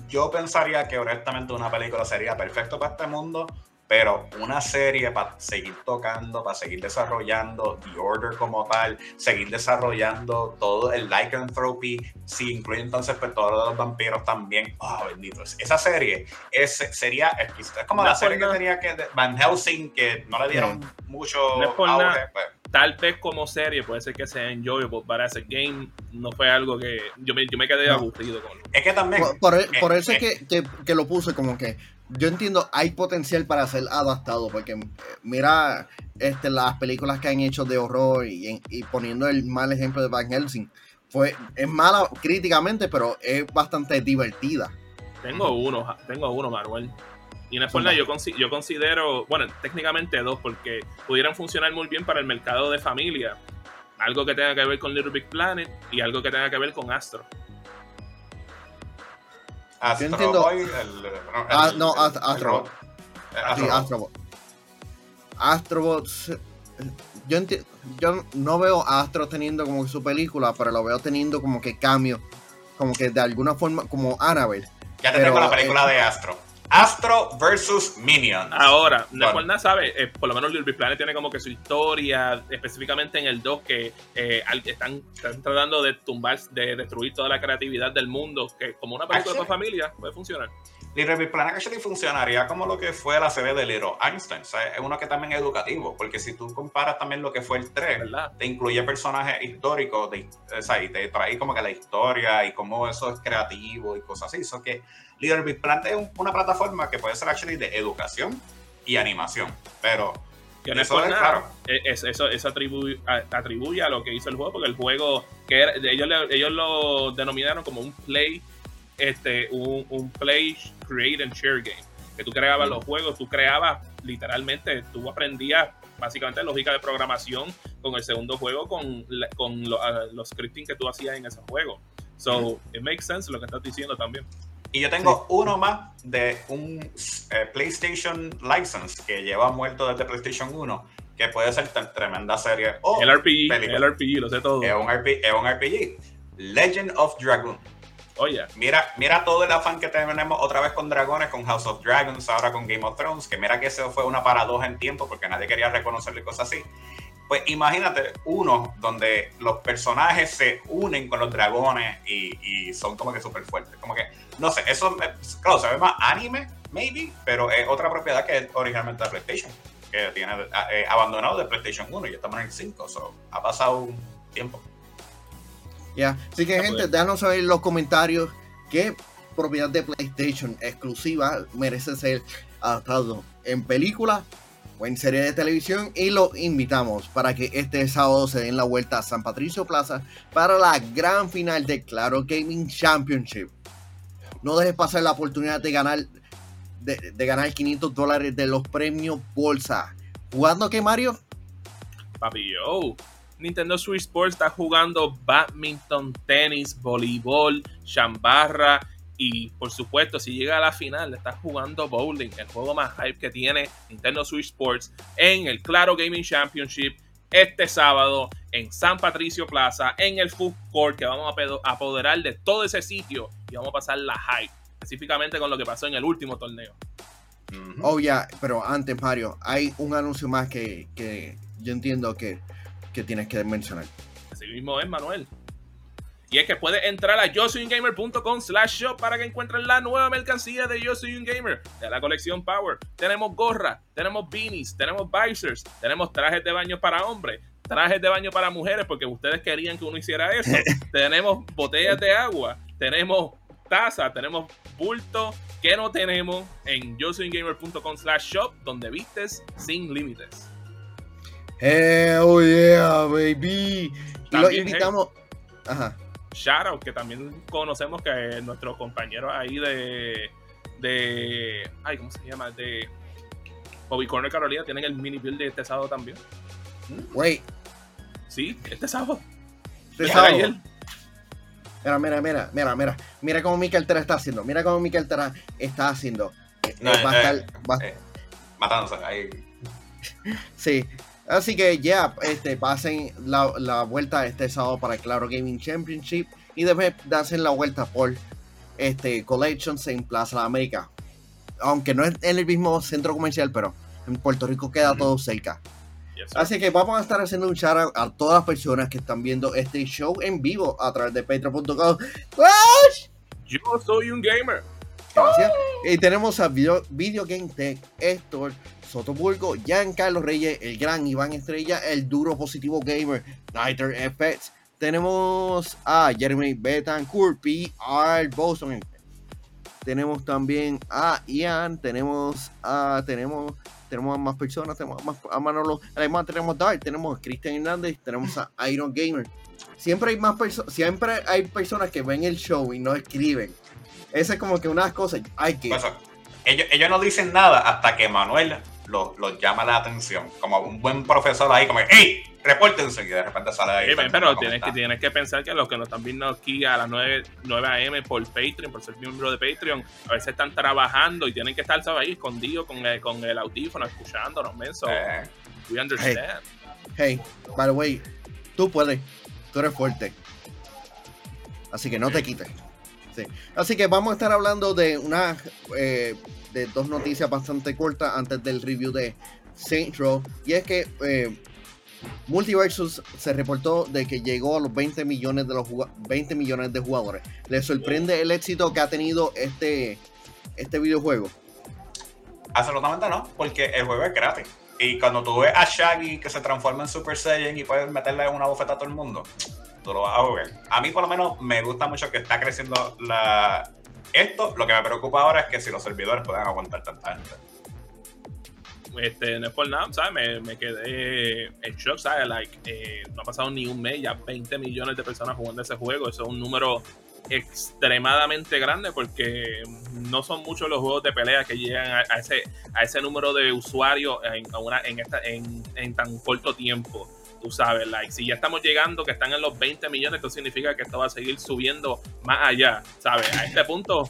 Yo pensaría que honestamente una película sería perfecto para este mundo, pero una serie para seguir tocando, para seguir desarrollando The Order como tal, seguir desarrollando todo el Lycanthropy, si incluye entonces pues, todos los vampiros también. Oh, bendito. Esa serie es, sería es, como la serie que tenía que Van Helsing, que no le dieron mucho auge. Pues. Tal vez como serie puede ser que sea enjoyable, pero ese game no fue algo que yo me, yo me quedé aburrido con. Es que también. Por, por, eso es que, que, que lo puse como que yo entiendo, hay potencial para ser adaptado, porque eh, mira este, las películas que han hecho de horror y, poniendo el mal ejemplo de Van Helsing. Fue, es mala críticamente, pero es bastante divertida. Tengo uno, tengo uno, Manuel. Y en forma yo, yo considero, bueno, técnicamente dos, porque pudieran funcionar muy bien para el mercado de familia. Algo que tenga que ver con Little Big Planet y algo que tenga que ver con Astro. Astro entiendo. el, ah, no, Astrobot. Astrobot. Astrobot. Yo, yo no veo a Astro teniendo como su película, pero lo veo teniendo como que cambio. Como que de alguna forma, como Annabelle. Ya te tengo la película de Astro. Astro versus Minions. Ahora, bueno. nada sabe, eh, por lo menos Little Big Planet tiene como que su historia, específicamente en el 2, que eh, están, tratando de tumbar, de destruir toda la creatividad del mundo, que como una película de familia puede funcionar. Little Big Planet actually funcionaría como lo que fue la serie de Little Einstein. O sea, es uno que también es educativo, porque si tú comparas también lo que fue el 3, te incluye personajes históricos, de, o sea, y te trae como que la historia y cómo eso es creativo y cosas así. Eso que Little Big Planet es una plataforma que puede ser actually de educación y animación, pero que no eso es claro. E, eso, eso atribuye, atribuye, a lo que hizo el juego, porque el juego, que ellos, ellos lo denominaron como un play, este, un, un play, create and share game. Que tú creabas los juegos, tú creabas literalmente, tú aprendías básicamente lógica de programación con el segundo juego, con, con los scripting que tú hacías en ese juego. So, it makes sense lo que estás diciendo también. Y yo tengo uno más de un eh, PlayStation License que lleva muerto desde PlayStation 1, que puede ser tremenda serie. O el RPG, el RPG, lo sé todo. Es un, RPG, es un RPG. Legend of Dragon. Oye. Mira, mira todo el afán que tenemos otra vez con dragones, con House of Dragons, ahora con Game of Thrones, que mira que eso fue una paradoja en tiempo porque nadie quería reconocerle cosas así. Pues imagínate uno donde los personajes se unen con los dragones y, son como que súper fuertes. Como que, no sé, eso, claro, se ve más anime, maybe, pero es otra propiedad que es originalmente de PlayStation, que tiene eh, abandonado de PlayStation 1 y estamos en el 5, so, ha pasado un tiempo. Ya, así que gente, déjanos saber en los comentarios qué propiedad de PlayStation exclusiva merece ser adaptado en película o serie de televisión y lo invitamos para que este sábado se den la vuelta a San Patricio Plaza para la gran final de Claro Gaming Championship. No dejes pasar la oportunidad de ganar de, ganar 500 dólares de los premios Bolsa. ¿Jugando qué, Mario? Papi, yo. Nintendo Switch Sports está jugando badminton, tenis, voleibol, chambarra y por supuesto, si llega a la final, estás jugando bowling, el juego más hype que tiene Nintendo Switch Sports en el Claro Gaming Championship este sábado en San Patricio Plaza, en el Food Court, que vamos a apoderar de todo ese sitio y vamos a pasar la hype, específicamente con lo que pasó en el último torneo. Oh, ya, pero antes, Mario, hay un anuncio más que, yo entiendo que, que tienes que mencionar. Así mismo es, Manuel. Y es que puedes entrar a yo slash shop para que encuentres la nueva mercancía de Yo Soy Un Gamer, de la colección Power. Tenemos gorras, tenemos beanies, tenemos visors, tenemos trajes de baño para hombres, trajes de baño para mujeres, porque ustedes querían que uno hiciera eso. [laughs] tenemos botellas de agua, tenemos taza, tenemos bulto que no tenemos en yo slash shop, donde vistes sin límites. Hell yeah, baby. Y lo invitamos. Ajá. Shoutout, que también conocemos que nuestros compañeros ahí de. de. Ay, ¿cómo se llama? De. Bobby Corner Carolina tienen el mini build de este sábado también. Wait. Sí, este sábado. Este sábado. Mira, mira, mira, mira, mira. Mira cómo Mikel Tera está haciendo. Mira cómo Mikel Tera está haciendo. Eh, no, va a eh, estar. Eh, matándose ahí. sí, Así que ya, este, pasen la, la, vuelta este sábado para Claro Gaming Championship y después hacen la vuelta por este Collections en Plaza de América. aunque no es en el mismo centro comercial, pero en Puerto Rico queda todo cerca. Así que vamos a estar haciendo un shout a todas las personas que están viendo este show en vivo a través de patreon.com. Yo soy un gamer. Gracias. Y tenemos a Video, Game Tech, Héctor Sotoburgo, Carlos Reyes, el gran Iván Estrella, el duro positivo gamer, Nighter FX. Tenemos a Jeremy Betancourt, P.R. Boston. Tenemos también a Ian, tenemos a, tenemos tenemos a más personas, tenemos a, más, a Manolo, además tenemos a Dark, tenemos a Cristian Hernández, tenemos a Iron Gamer. Siempre hay más personas, siempre hay personas que ven el show y no escriben. Esa es como que una de las cosas, hay que... Ellos, ellos no dicen nada hasta que Manuel los, llama la atención. Como un buen profesor ahí, como, ¡Ey! Repórtense. Y de repente sale ahí. pero tienes que, tienes que pensar que los que nos están viendo aquí a las 9, 9 a.m. por Patreon, por ser miembro de Patreon, a veces están trabajando y tienen que estar ahí escondidos con el, con el audífono, escuchándonos, menso. Eh. We understand. Hey, by the way, tú puedes. Tú eres fuerte. Así que no te quites. Sí. Así que vamos a estar hablando de una eh, de dos noticias bastante cortas antes del review de Saints Row. Y es que eh, Multiversus se reportó de que llegó a los 20 millones de los 20 millones de jugadores. ¿Le sorprende el éxito que ha tenido este, este videojuego? Absolutamente no, porque el juego es gratis. Y cuando tú ves a Shaggy que se transforma en Super Saiyan y puedes meterle una bofeta a todo el mundo, lo vas a jugar. A mí por lo menos me gusta mucho que está creciendo la... esto. Lo que me preocupa ahora es que si los servidores pueden aguantar tanta gente este, no es por nada, ¿sabes? Me, quedé en shock, ¿sabes? Like, eh, no ha pasado ni un mes, ya 20 millones de personas jugando ese juego. Eso es un número extremadamente grande porque no son muchos los juegos de pelea que llegan a, ese, a ese número de usuarios en, en, esta, en, en tan corto tiempo tú sabes, like, si ya estamos llegando, que están en los 20 millones, esto significa que esto va a seguir subiendo más allá, ¿sabes? A este punto,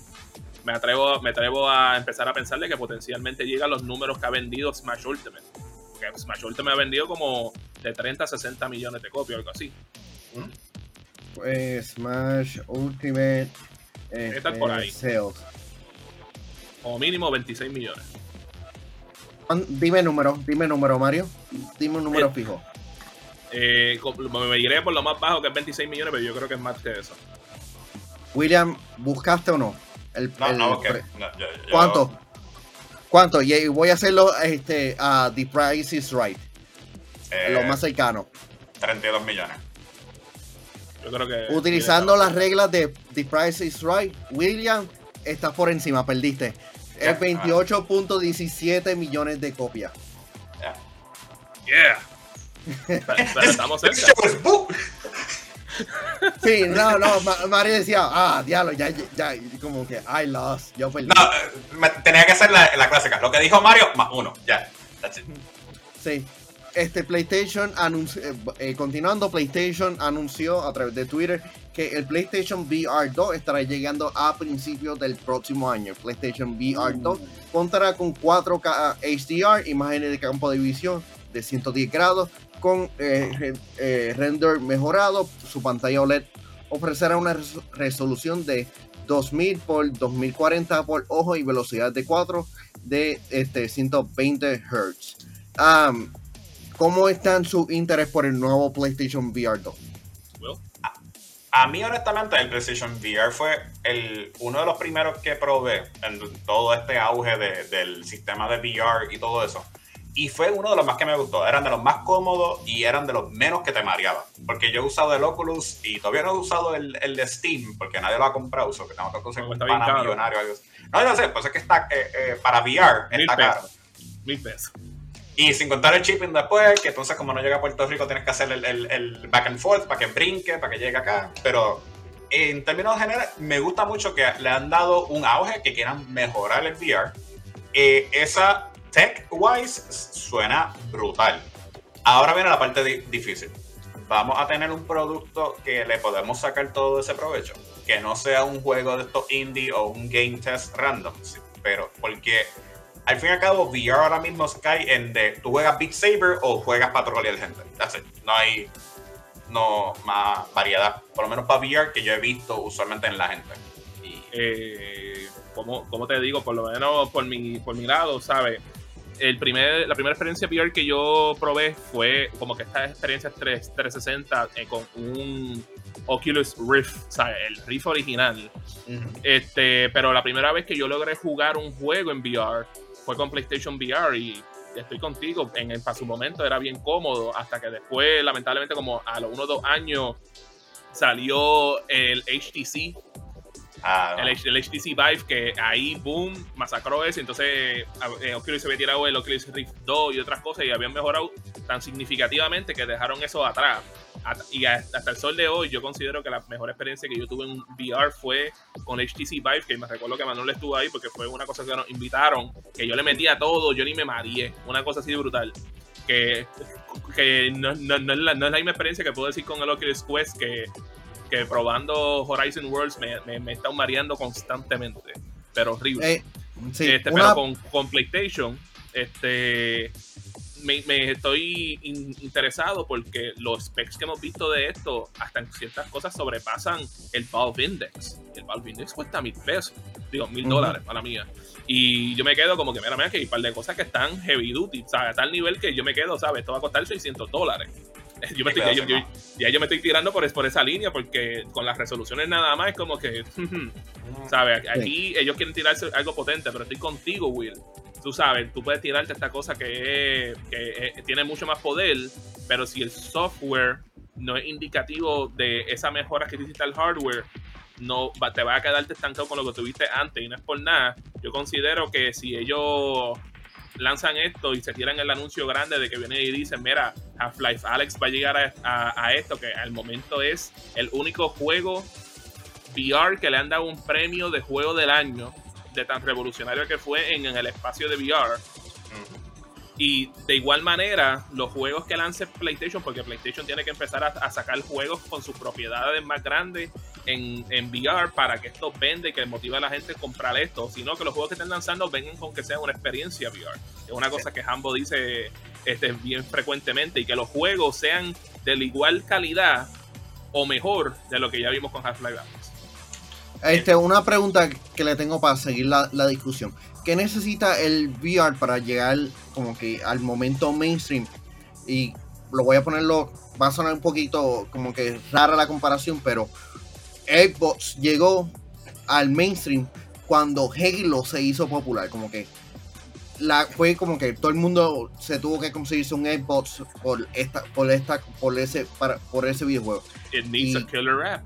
me atrevo, me atrevo a empezar a pensarle que potencialmente llega a los números que ha vendido Smash Ultimate. Que Smash Ultimate ha vendido como de 30 a 60 millones de copias, algo así. Pues Smash Ultimate eh, por ahí. Sales. Como mínimo 26 millones. Dime número, dime número, Mario. Dime un número eh, fijo. Eh, me iré por lo más bajo que es 26 millones, pero yo creo que es más que eso. William, ¿buscaste o no? no, no, ¿Cuánto? ¿Cuánto? Y voy a hacerlo este, a The Price is Right. lo más cercano. 32 millones. Yo creo que. Utilizando las reglas de The Price is Right, William, estás por encima, perdiste. Es 28.17 millones de copias. Yeah. yeah. Estamos cerca. Sí, no, no, Mario decía, ah, diablo, ya, ya, como que, I lost, yo perdí. No, tenía que ser la, la, clásica. Lo que dijo Mario, más uno, ya, that's it. Sí. Este PlayStation anunció, eh, eh, continuando, PlayStation anunció a través de Twitter que el PlayStation VR 2 estará llegando a principios del próximo año. PlayStation VR 2 contará con 4K HDR, imágenes de campo de visión de 110 grados, con eh, eh, render mejorado. Su pantalla OLED ofrecerá una resolución de 2000 por 2040 por ojo y velocidad de 4 de este, 120 Hz. ¿Cómo está su interés por el nuevo PlayStation VR 2? a, mí, honestamente, el PlayStation VR fue el, uno de los primeros que probé en todo este auge del sistema de VR y todo eso y fue uno de los más que me gustó. Eran de los más cómodos y eran de los menos que te mareaban. Porque yo he usado el Oculus y todavía no he usado el, de Steam porque nadie lo ha comprado. Uso que tengo que conseguir un pana millonario. No, no sé, pues es que está eh, eh, para VR está caro. Mil pesos. Y sin contar el shipping después, que entonces como no llega a Puerto Rico tienes que hacer el, el, back and forth para que brinque, para que llegue acá. Pero en términos generales, me gusta mucho que le han dado un auge, que quieran mejorar el VR. Eh, esa tech-wise suena brutal. Ahora viene la parte difícil. Vamos a tener un producto que le podemos sacar todo ese provecho. Que no sea un juego de estos indie o un game test random. Pero porque al fin y al cabo VR ahora mismo cae en de tú juegas Beat Saber o juegas Patrol y gente. No hay no más variedad. Por lo menos para VR que yo he visto usualmente en la gente. Eh, como, como te digo, por lo menos por mi, por mi lado, ¿sabes? El primer, la primera experiencia VR que yo probé fue como que esta experiencia 3, 360 eh, con un Oculus Rift, ¿sabes? El Rift original. este, pero la primera vez que yo logré jugar un juego en VR fue con PlayStation VR y estoy contigo, en, el, para su momento era bien cómodo, hasta que después, lamentablemente, como a los uno o dos años, salió el HTC. Ah, el, HTC Vive, que ahí, boom, masacró eso. Entonces, eh, Oculus se había tirado el Oculus Rift 2 y otras cosas y habían mejorado tan significativamente que dejaron eso atrás. Y hasta el sol de hoy, yo considero que la mejor experiencia que yo tuve en VR fue con HTC Vive, que me recuerdo que Manuel estuvo ahí porque fue una cosa que nos invitaron, que yo le metía todo, yo ni me mareé, una cosa así de brutal que, que no, no, no, es la, no, es la, misma experiencia que puedo decir con el Oculus Quest, que, que probando Horizon Worlds me, me, me está mareando constantemente, pero horrible. Eh, sí, este, Pero con, con, PlayStation, este me, me estoy interesado porque los specs que hemos visto de esto, hasta en ciertas cosas sobrepasan el Valve Index. El Valve Index cuesta mil pesos, digo, mil dólares para mía. Y yo me quedo como que, mira, mira, que hay un par de cosas que están heavy duty, o sea, a tal nivel que yo me quedo, ¿sabes? Esto va a costar 600 dólares. [laughs] Yo me estoy, ya, yo me estoy tirando por, por esa línea porque con las resoluciones nada más es como que, [laughs] ¿sabes? Aquí ellos quieren tirarse algo potente, pero estoy contigo, Will. Tú sabes, tú puedes tirarte esta cosa que, que tiene mucho más poder, pero si el software no es indicativo de esa mejora que necesita el hardware, no te va a quedarte estancado con lo que tuviste antes y no es por nada. Yo considero que si ellos lanzan esto y se tiran el anuncio grande de que viene y dicen, mira, Half-Life Alex va a llegar a, esto, que al momento es el único juego VR que le han dado un premio de juego del año, de tan revolucionario que fue en, el espacio de VR. Y de igual manera, los juegos que lance PlayStation, porque PlayStation tiene que empezar a, sacar juegos con sus propiedades más grandes en, en, VR para que esto vende y que motive a la gente a comprar esto, sino que los juegos que estén lanzando vengan con que sea una experiencia VR. Es una cosa que Hambo dice este, bien frecuentemente y que los juegos sean de la igual calidad o mejor de lo que ya vimos con Half-Life Este, una pregunta que le tengo para seguir la, la discusión. ¿Qué necesita el VR para llegar como que al momento mainstream? Y lo voy a ponerlo, va a sonar un poquito como que rara la comparación, pero Xbox llegó al mainstream cuando Halo se hizo popular, como que la, fue como que todo el mundo se tuvo que conseguirse un Xbox por esta, por esta, por ese, para, por ese videojuego. It needs a killer app.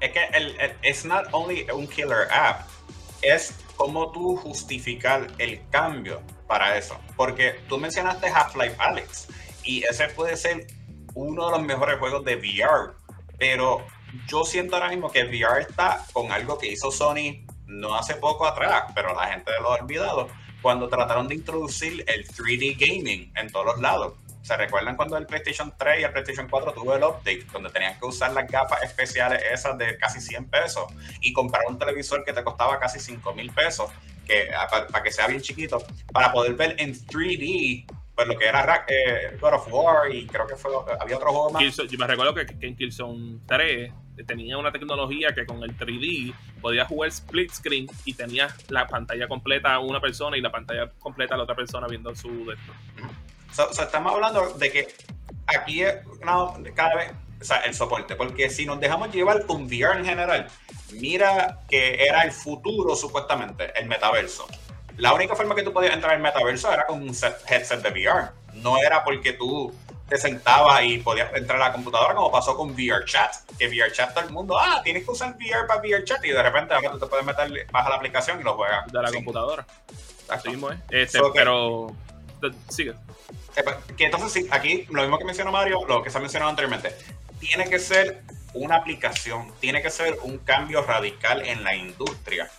Es que el, el, it's not only un killer app, es cómo tú justificar el cambio para eso. Porque tú mencionaste Half-Life Alex y ese puede ser uno de los mejores juegos de VR, pero yo siento ahora mismo que VR está con algo que hizo Sony no hace poco atrás, pero la gente lo ha olvidado, cuando trataron de introducir el 3D gaming en todos los lados. ¿Se recuerdan cuando el PlayStation 3 y el PlayStation 4 tuvo el update? Donde tenían que usar las gafas especiales esas de casi 100 pesos y comprar un televisor que te costaba casi 5 mil pesos, que, ah, para, que sea bien chiquito, para poder ver en 3D pues lo que era eh, God of War y creo que fue había otro juego más. yo me recuerdo que, que, en Killzone 3 tenía una tecnología que con el 3D podía jugar split screen y tenía la pantalla completa a una persona y la pantalla completa a la otra persona viendo su o sea, estamos hablando de que aquí no, cada vez, o sea, el soporte, porque si nos dejamos llevar con VR en general, mira que era el futuro supuestamente, el metaverso. La única forma que tú podías entrar al metaverso era con un headset de VR. No era porque tú te sentabas y podías entrar a la computadora como pasó con VR Chat, que VR Chat todo el mundo, ah, tienes que usar VR para VR Chat y de repente ahora tú te puedes meter, baja la aplicación y lo juegas. De la computadora. Mismo es. Este, pero, sigue. Eh, que entonces sí, aquí lo mismo que mencionó Mario, lo que se ha mencionado anteriormente, tiene que ser una aplicación, tiene que ser un cambio radical en la industria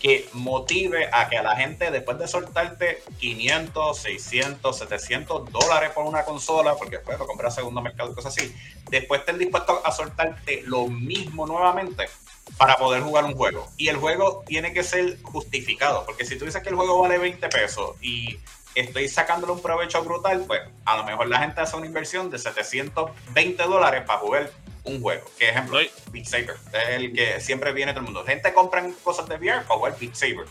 que motive a que a la gente después de soltarte 500, 600, 700 dólares por una consola, porque después lo compras segundo mercado y cosas así, después estén dispuestos a soltarte lo mismo nuevamente para poder jugar un juego. Y el juego tiene que ser justificado, porque si tú dices que el juego vale 20 pesos y estoy sacándole un provecho brutal, pues a lo mejor la gente hace una inversión de 720 dólares para jugar un juego. Que ejemplo, Beat Saber. Es el que siempre viene todo el mundo. Gente compra cosas de VR para jugar Beat Saber.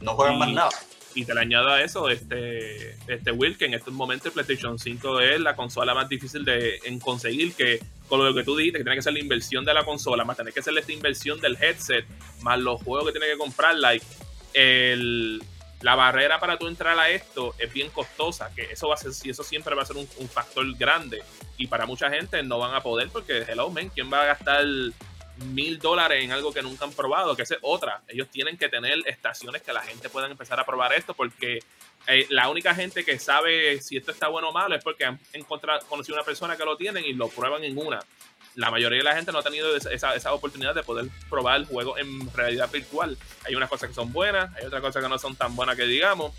No juegan más nada. Y te le añado a eso, este, este Will, que en estos momentos PlayStation 5 es la consola más difícil de en conseguir, que con lo que tú dijiste, que tiene que ser la inversión de la consola, más tener que hacer esta inversión del headset, más los juegos que tiene que comprar, like, el, la barrera para tú entrar a esto es bien costosa, que eso va a ser, eso siempre va a ser un, factor grande. Y para mucha gente no van a poder, porque hello, man, ¿quién va a gastar mil dólares en algo que nunca han probado, que es otra. Ellos tienen que tener estaciones que la gente pueda empezar a probar esto, porque eh, la única gente que sabe si esto está bueno o malo es porque han encontrado, conocido una persona que lo tienen y lo prueban en una. La mayoría de la gente no ha tenido esa, esa oportunidad de poder probar el juego en realidad virtual. Hay unas cosas que son buenas, hay otras cosas que no son tan buenas que digamos.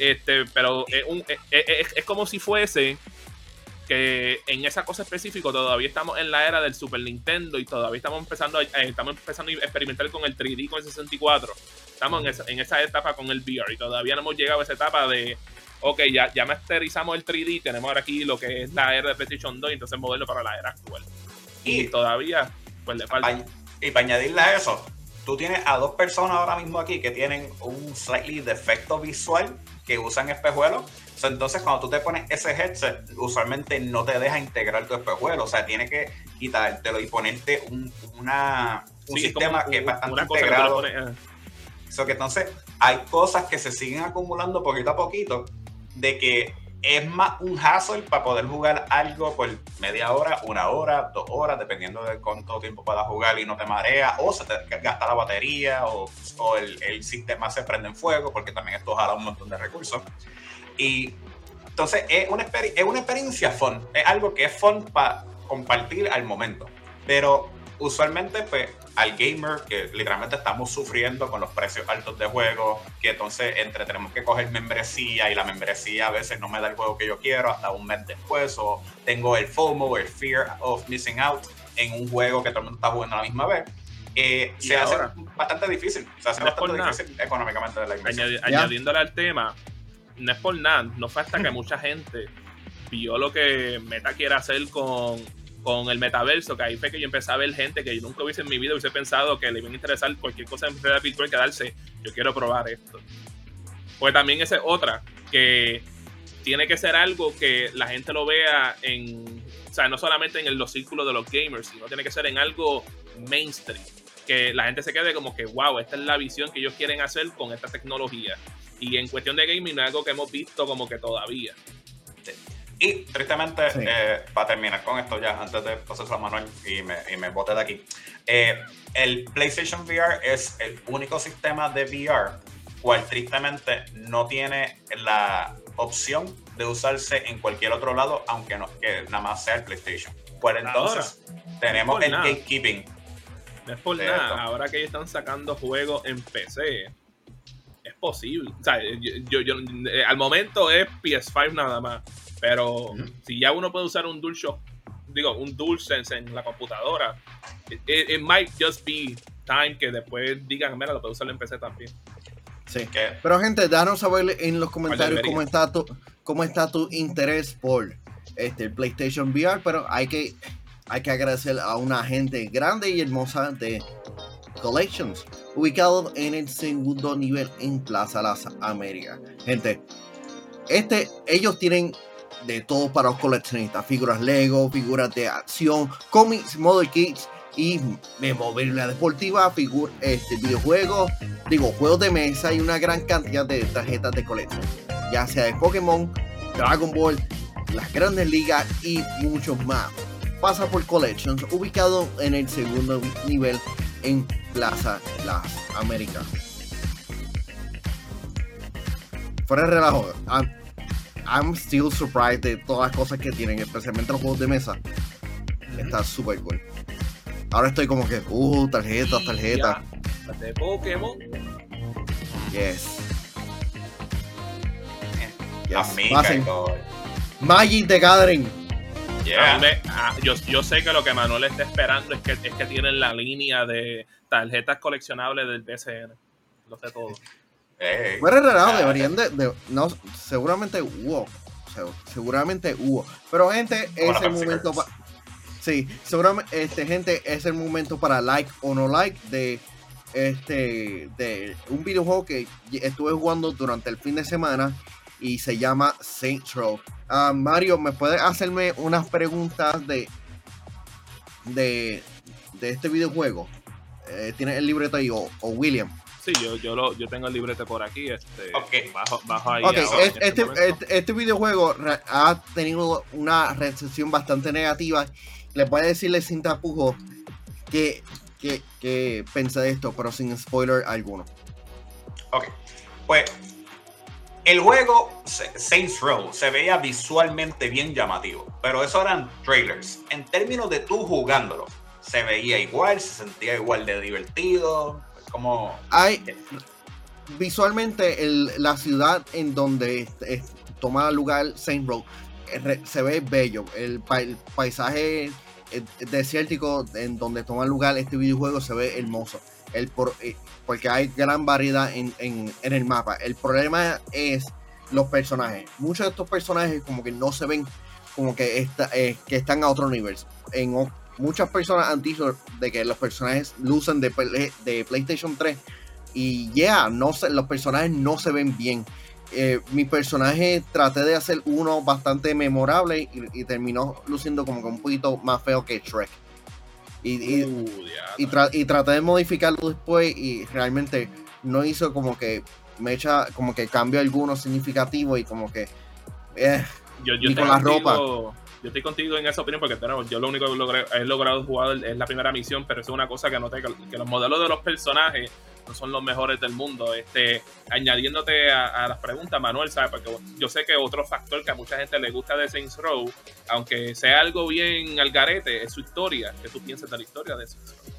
Este, pero es, como si fuese que en esa cosa específica todavía estamos en la era del Super Nintendo y todavía estamos empezando a, eh, estamos empezando a experimentar con el 3D con el 64. Estamos en esa, en esa etapa con el VR y todavía no hemos llegado a esa etapa de, ok, ya, ya masterizamos el 3D, tenemos ahora aquí lo que es la era de PlayStation 2 y entonces modelo para la era actual. Y, todavía, pues le falta. Y para añadirle a eso, tú tienes a dos personas ahora mismo aquí que tienen un slightly defecto visual que usan espejuelos entonces, cuando tú te pones ese headset, usualmente no te deja integrar tu espejuelo. O sea, tiene que quitártelo y ponerte un, una, un sistema que es bastante integrado. Eso que entonces hay cosas que se siguen acumulando poquito a poquito de que es más un hassle para poder jugar algo por media hora, una hora, dos horas, dependiendo de cuánto tiempo puedas jugar y no te marea, o se te gasta la batería, o, o el, el, sistema se prende en fuego, porque también esto jala un montón de recursos. Y entonces es una, es una experiencia fun, es algo que es fun para compartir al momento. Pero usualmente, pues, al gamer que literalmente estamos sufriendo con los precios altos de juegos, que entonces entre tenemos que coger membresía y la membresía a veces no me da el juego que yo quiero hasta un mes después, o tengo el FOMO, el fear of missing out en un juego que todo el mundo está jugando a la misma vez. Eh, se hace bastante difícil, se hace bastante difícil económicamente de la inversión. añadiéndole al tema, no es por nada, no fue hasta que [laughs] mucha gente vio lo que Meta quiere hacer con, con el metaverso, que ahí fue que yo empecé a ver gente que yo nunca hubiese en mi vida hubiese pensado que le iba a interesar cualquier cosa en realidad virtual y quedarse, yo quiero probar esto. Pues también esa es otra, que tiene que ser algo que la gente lo vea en, o sea, no solamente en los círculos de los gamers, sino tiene que ser en algo mainstream, que la gente se quede como que, wow, esta es la visión que ellos quieren hacer con esta tecnología. Y en cuestión de gaming no es algo que hemos visto como que todavía. Y tristemente, eh, para terminar con esto ya, antes de pasar a Manuel y me, y me bote de aquí, eh, el PlayStation VR es el único sistema de VR cual tristemente no tiene la opción de usarse en cualquier otro lado, aunque no, que nada más sea el PlayStation. Pues entonces tenemos el gatekeeping. No es por nada, ahora que ellos están sacando juegos en PC, posible. O sea, yo, yo, eh, al momento es PS5 nada más. Pero si ya uno puede usar un DualShock, digo, un DualSense en la computadora, it, might just be time que después digan, mira, lo puedo usar en PC también. Sí. Pero gente, danos saber en los comentarios cómo está tu, cómo está tu interés por este el PlayStation VR, pero hay que hay que agradecer a una gente grande y hermosa de Collections, ubicado en el segundo nivel en Plaza Las Américas. Gente, este, ellos tienen de todo para los coleccionistas: figuras Lego, figuras de acción, cómics, model kits y memorabilia deportiva, figuras, este, videojuegos, digo, juegos de mesa y una gran cantidad de tarjetas de colección, ya sea de Pokémon, Dragon Ball, las grandes ligas y muchos más. Pasa por Collections, ubicado en el segundo nivel en Plaza Las Américas. Fuera de relajo, I'm, still surprised de todas las cosas que tienen, especialmente los juegos de mesa. Está súper cool. Ahora estoy como que, uh, tarjetas, tarjetas. De Pokémon. Yes. yes. Magic the Gathering. Ah, yo, yo, sé que lo que Manuel está esperando es que, es que tienen la línea de tarjetas coleccionables del PCN. Lo sé todo. Bueno, ah, deberían de, No, seguramente hubo. Seguramente hubo. Pero, gente, ese momento. Sí, seguramente, este, gente, es el momento para like o no like de este de un videojuego que estuve jugando durante el fin de semana y se llama Saints Row. Ah, Mario, ¿me puedes hacerme unas preguntas de de, de este videojuego? Eh, ¿Tienes el libreto ahí o, William? Sí, yo, yo, lo, yo tengo el librete por aquí. Este, bajo, bajo ahí. Okay, este, este, este, este, videojuego ha tenido una recepción bastante negativa. Le puedo decirle sin tapujos que, que, que pensé de esto, pero sin spoiler alguno. Ok, pues el juego Saints Row se veía visualmente bien llamativo, pero eso eran trailers. En términos de tú jugándolo, se veía igual, se sentía igual de divertido, como... Hay, visualmente la ciudad en donde toma lugar Saint Row eh, se ve bello. El, paisaje eh, desértico en donde toma lugar este videojuego se ve hermoso. El por, eh, porque hay gran variedad en, el mapa. El problema es los personajes. Muchos de estos personajes como que no se ven como que, que están a otro nivel. En, muchas personas han dicho de que los personajes lucen de, de PlayStation 3 y ya, no los personajes no se ven bien. Eh, mi personaje traté de hacer uno bastante memorable y, terminó luciendo como que un poquito más feo que Shrek. Y, uh, y, traté de modificarlo después y realmente no hizo como que me echa como que cambio alguno significativo y como que eh, yo, yo con la ropa yo estoy contigo en esa opinión porque yo lo único que he logrado jugar es la primera misión, pero eso es una cosa que noté, que, los modelos de los personajes no son los mejores del mundo. Este, añadiéndote a, las preguntas, Manuel, ¿sabes? Porque yo sé que otro factor que a mucha gente le gusta de Saints Row, aunque sea algo bien al garete, es su historia. ¿Qué tú piensas de la historia de Saints Row?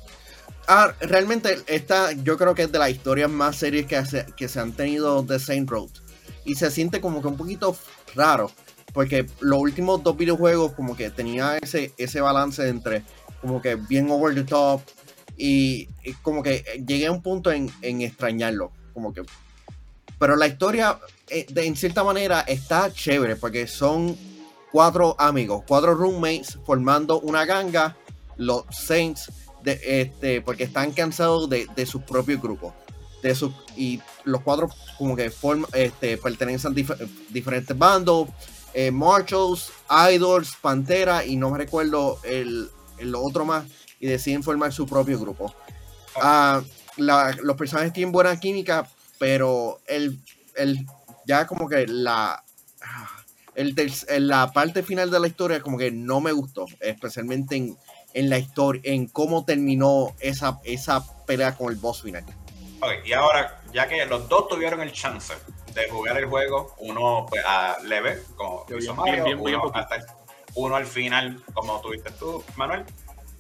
Ah, realmente esta yo creo que es de las historias más serias que se, que se han tenido de Saints Row. Y se siente como que un poquito raro porque los últimos dos videojuegos como que tenía ese, ese balance entre como que bien over the top y, como que llegué a un punto en, extrañarlo, como que... Pero la historia eh, en cierta manera está chévere porque son cuatro amigos, cuatro roommates formando una ganga, los Saints, de, este, porque están cansados de, de sus propios grupos. De su, y los cuatro como que forman, este, pertenecen a diferentes bandos, eh, Marshalls, Idols, Pantera y no me recuerdo el, otro más y deciden formar su propio grupo. Ah, los personajes tienen buena química, pero el, el ya como que la el la parte final de la historia como que no me gustó, especialmente en, la historia, en cómo terminó esa, esa pelea con el boss final. y ahora, ya que los dos tuvieron el chance de jugar el juego, uno pues a leve, como hizo Mario, uno, hasta uno al final, como tuviste tú, Manuel.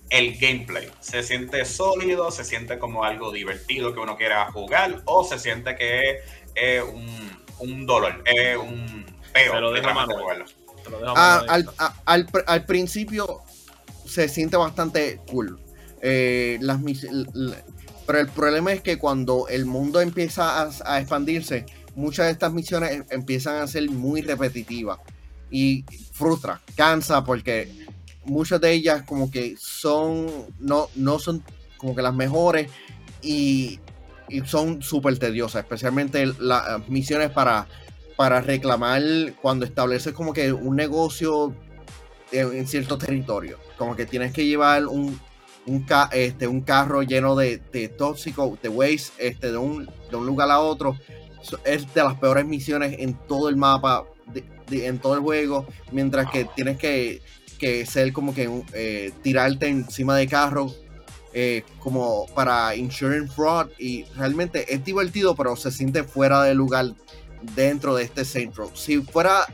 El gameplay se siente sólido, se siente como algo divertido que uno quiera jugar, o se siente que es un, un dolor, es un peo. Ah, al, al, al, principio se siente bastante cool. Eh, las, pero el problema es que cuando el mundo empieza a expandirse, muchas de estas misiones em, empiezan a ser muy repetitivas y frustra, cansa porque muchas de ellas como que son, no, no son como que las mejores y, son súper tediosas, especialmente las misiones para, para reclamar cuando estableces como que un negocio en, cierto territorio, como que tienes que llevar un, un, este, un carro lleno de, de tóxico, de waste, este, de, un, de un lugar a otro es de las peores misiones en todo el mapa, en todo el juego, mientras que tienes que, ser como que eh, tirarte encima de carro eh, como para insurance fraud y realmente es divertido pero se siente fuera de lugar dentro de este Saint Road. Si fuera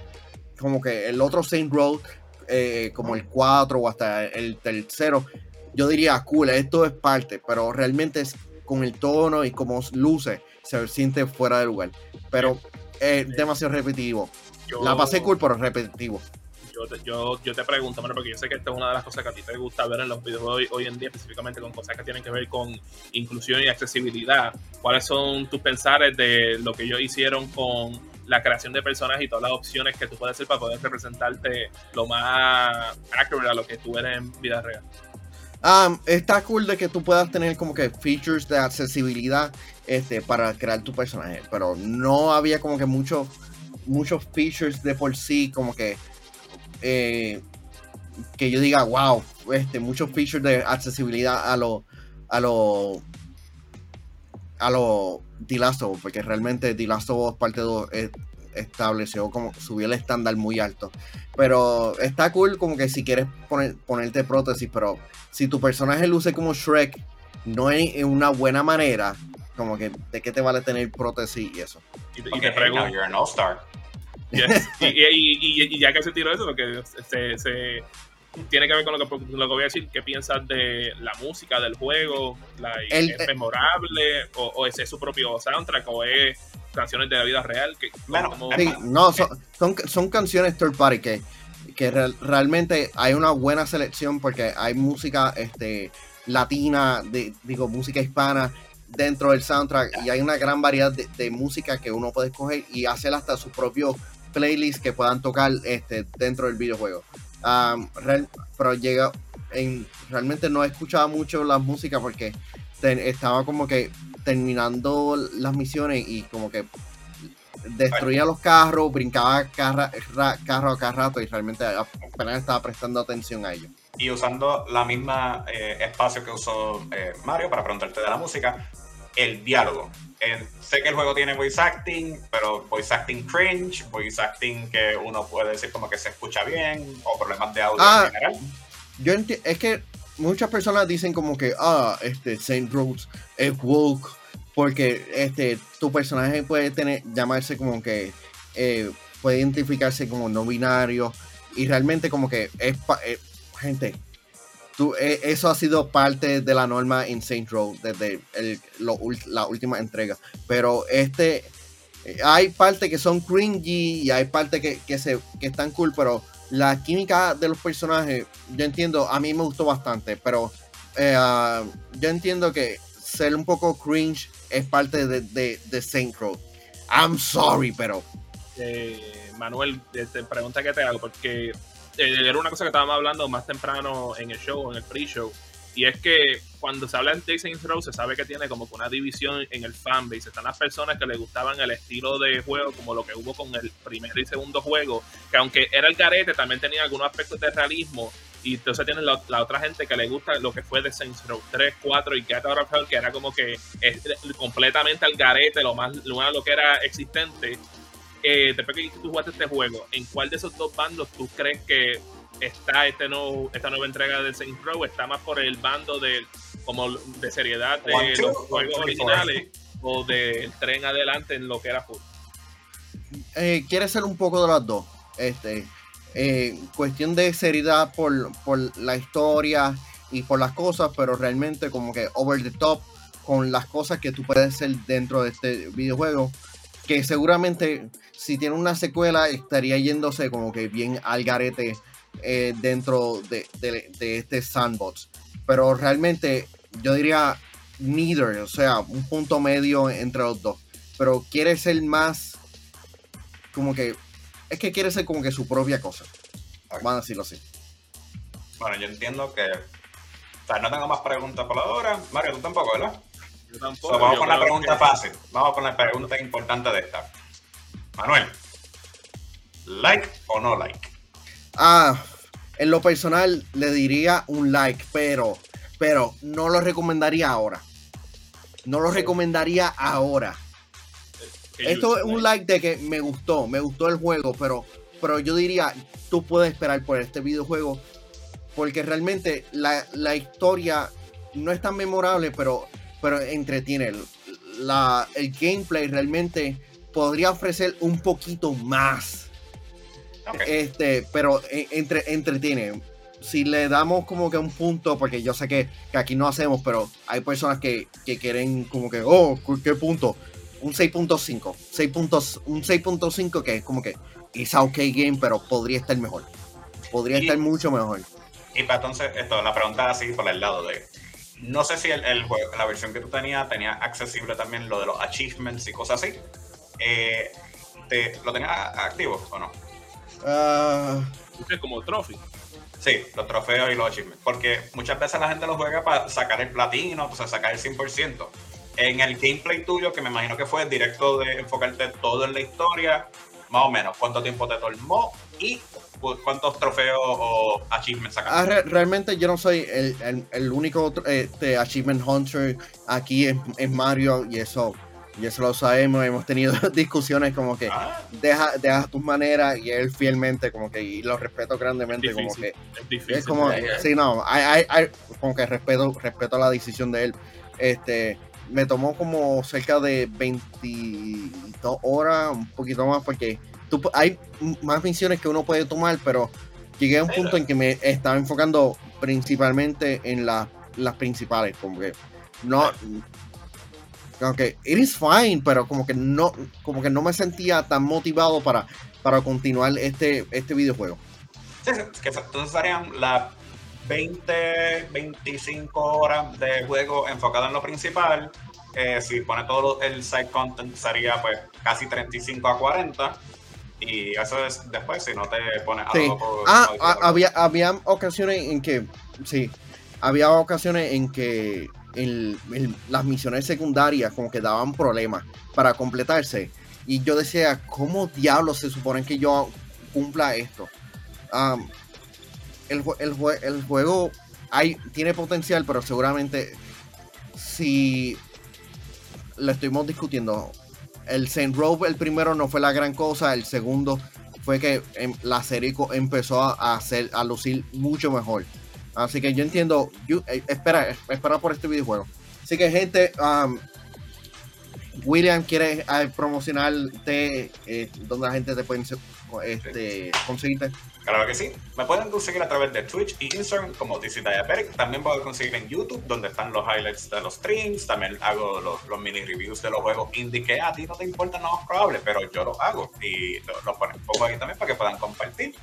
como que el otro Saint Road, eh, como el 4 o hasta el tercero, yo diría cool, esto es parte, pero realmente es con el tono y como luce, se siente fuera de lugar. Pero es demasiado repetitivo. la pasé cool, pero repetitivo. Yo te, yo, yo te pregunto, porque yo sé que esta es una de las cosas que a ti te gusta ver en los videojuegos hoy, hoy en día, específicamente con cosas que tienen que ver con inclusión y accesibilidad. ¿Cuáles son tus pensares de lo que ellos hicieron con la creación de personajes y todas las opciones que tú puedes hacer para poder representarte lo más accurate a lo que tú eres en vida real. Um, está cool de que tú puedas tener como que features de accesibilidad este, para crear tu personaje, pero no había como que muchos muchos features de por sí como que eh, que yo diga wow este muchos features de accesibilidad a lo a lo a lo The porque realmente The Last parte 2 eh, estableció como subió el estándar muy alto. Pero está cool como que si quieres poner, ponerte prótesis pero si tu personaje luce como Shrek no es en una buena manera como que de qué te vale tener prótesis y eso Y, te- y Okay, te pregunto, you're an all-star. Yes. [laughs] Y, y- y- y ya que se tiró eso, porque se, se- tiene que ver con lo que, lo que voy a decir, ¿qué piensas de la música del juego? Like, El- ¿Es memorable? O, ¿O ese es su propio soundtrack? ¿O es canciones de la vida real? que Bueno, como- Sí, no, son, son, son canciones third party que, que real- realmente hay una buena selección porque hay música este, latina, de, digo, música hispana dentro del soundtrack y hay una gran variedad de, música que uno puede escoger y hacer hasta sus propios playlists que puedan tocar este, dentro del videojuego. Um, real- pero llega en, realmente no he escuchado mucho la música porque estaba como que terminando las misiones y como que destruía los carros, brincaba carra- ra- carro a cada rato y realmente apenas estaba prestando atención a ellos. Y usando la misma eh, espacio que usó eh, Mario para preguntarte de la música, el diálogo. Eh, sé que el juego tiene voice acting, pero voice acting cringe, voice acting que uno puede decir como que se escucha bien, o problemas de audio Ah. en general. Yo es que muchas personas dicen como que, ah, este Saint Rose es woke porque este tu personaje puede tener llamarse como que eh, puede identificarse como no binario y realmente como que es eh, gente tú, eh, eso ha sido parte de la norma en Saint Row desde el- lo la última entrega pero este hay partes que son cringy y hay partes que, que se que están cool pero la química de los personajes, yo entiendo, a mí me gustó bastante, pero ah, yo entiendo que ser un poco cringe es parte de, de, de Saint Row. I'm sorry, pero Eh, Manuel, te, te pregunta que te hago, porque eh, era una cosa que estábamos hablando más temprano en el show, en el pre-show, y es que cuando se habla de Saints Row se sabe que tiene como que una división en el fanbase. Están las personas que le gustaban el estilo de juego, como lo que hubo con el primer y segundo juego, que aunque era el garete, también tenía algunos aspectos de realismo. Y entonces tienes la, la otra gente que le gusta lo que fue de Saints Row 3, 4 y Get Out of Hell, que era como que es completamente al garete, lo más lo, lo que era existente eh, después que tú jugaste este juego, ¿en cuál de esos dos bandos tú crees que está este nuevo, esta nueva entrega de Saints Row? ¿Está más por el bando de, como de seriedad de One, two, los juegos three, four. originales o del tren adelante en lo que era full? eh, quiere ser un poco de las dos. Este, eh, cuestión de seriedad por, por la historia y por las cosas, pero realmente como que over the top con las cosas que tú puedes hacer dentro de este videojuego. Que seguramente si tiene una secuela estaría yéndose como que bien al garete eh, dentro de, de- de este sandbox. Pero realmente yo diría neither, o sea, un punto medio entre los dos. Pero quiere ser más como que es que quiere ser como que su propia cosa. Vamos a decirlo así. Bueno, yo entiendo que. O sea, no tengo más preguntas por ahora. Mario, tú tampoco, ¿verdad? Yo So, tampoco. vamos yo con la pregunta que- fácil. Vamos con la pregunta importante de esta. Manuel, ¿like o no like? Ah, en lo personal le diría un like, pero, pero no lo recomendaría ahora. No lo recomendaría ahora. Esto es un like de que me gustó, me gustó el juego, pero, pero yo diría, tú puedes esperar por este videojuego, porque realmente la, la historia no es tan memorable, pero, pero entretiene. La, el gameplay realmente podría ofrecer un poquito más, este, pero eh, entre, entretiene. Si le damos como que un punto, porque yo sé que, que aquí no hacemos, pero hay personas que, que quieren como que, oh, ¿qué punto? Un 6.5. 6 puntos- Un 6.5 que es como que es a ok game, pero podría estar mejor. Podría Y- estar mucho mejor. Y para entonces, esto, la pregunta así por el lado de. No sé si el, el juego, la versión que tú tenías tenía accesible también lo de los achievements y cosas así. Eh, te- ¿Lo tenías activo o no? Usted como trophy. Sí, los trofeos y los achievements. Porque muchas veces la gente los juega para sacar el platino, o sea, sacar el 100%. En el gameplay tuyo, que me imagino que fue directo de enfocarte todo en la historia, más o menos, ¿cuánto tiempo te tomó y cuántos trofeos o achievements sacaste? Ah, realmente yo no soy el, único este, achievement hunter aquí en, Mario y eso y eso lo sabemos, hemos tenido [laughs] discusiones como que ah. deja, deja tus maneras y él fielmente como que y lo respeto grandemente como que es, difícil, es como sí no hay, como que respeto respeto la decisión de él este me tomó como cerca de 22 horas, un poquito más, porque tú, hay más misiones que uno puede tomar, pero llegué a un punto en que me estaba enfocando principalmente en las principales, como que no aunque it is fine, pero como que no, como que no me sentía tan motivado para, para continuar este, este videojuego. [laughs] Sí, que entonces serían las 20, 25 horas de juego enfocado en lo principal. Eh, si pone todo el side content sería pues casi 35 a 40. Y eso es después, si no te pones algo Ah, ah había, había ocasiones en que, sí, había ocasiones en que las misiones secundarias como que daban problemas para completarse. Y yo decía, ¿cómo diablos se supone que yo cumpla esto? El, el, juego hay, tiene potencial, pero seguramente si lo estuvimos discutiendo, el Saint Rope, el primero no fue la gran cosa, el segundo fue que em, la serie empezó a, hacer, a lucir mucho mejor. Así que yo entiendo, eh, espera, espera por este videojuego. Así que gente, um, William quiere uh, promocionarte eh, donde la gente te puede este, conseguirte. Claro que sí. Me pueden conseguir a través de Twitch y Instagram como DC Diabetic. También puedo conseguir en YouTube, donde están los highlights de los streams. También hago los, mini reviews de los juegos indie que a ti no te importa lo más probable, pero yo los hago. Y los lo pongo ahí también para que puedan compartir.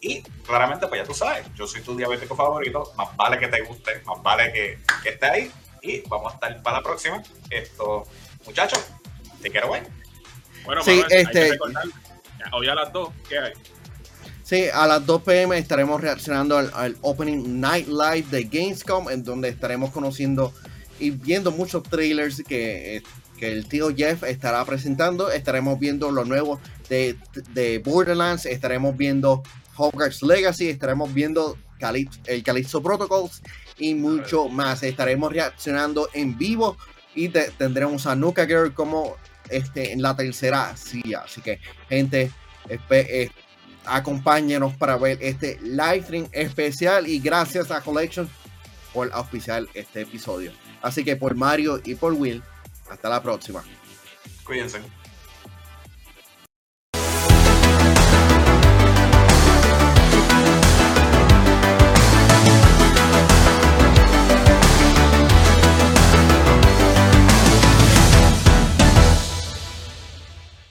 Y claramente, pues ya tú sabes, yo soy tu diabético favorito. Más vale que te guste, más vale que, que esté ahí. Y vamos a estar para la próxima. Esto, muchachos, te quiero, güey. Bueno, sí, este... hoy a las dos, ¿qué hay? Sí, a las 2 pm estaremos reaccionando al, Opening Night Live de Gamescom, en donde estaremos conociendo y viendo muchos trailers que, el tío Jeff estará presentando. Estaremos viendo lo nuevo de, Borderlands, estaremos viendo Hogwarts Legacy, estaremos viendo el Calypso Protocols y mucho más. Estaremos reaccionando en vivo y tendremos a Nuka Girl como este, en la tercera silla. Así que, gente, eh, acompáñenos para ver este live stream especial y gracias a Collection por auspiciar este episodio. Así que por Mario y por Will, hasta la próxima. Cuídense.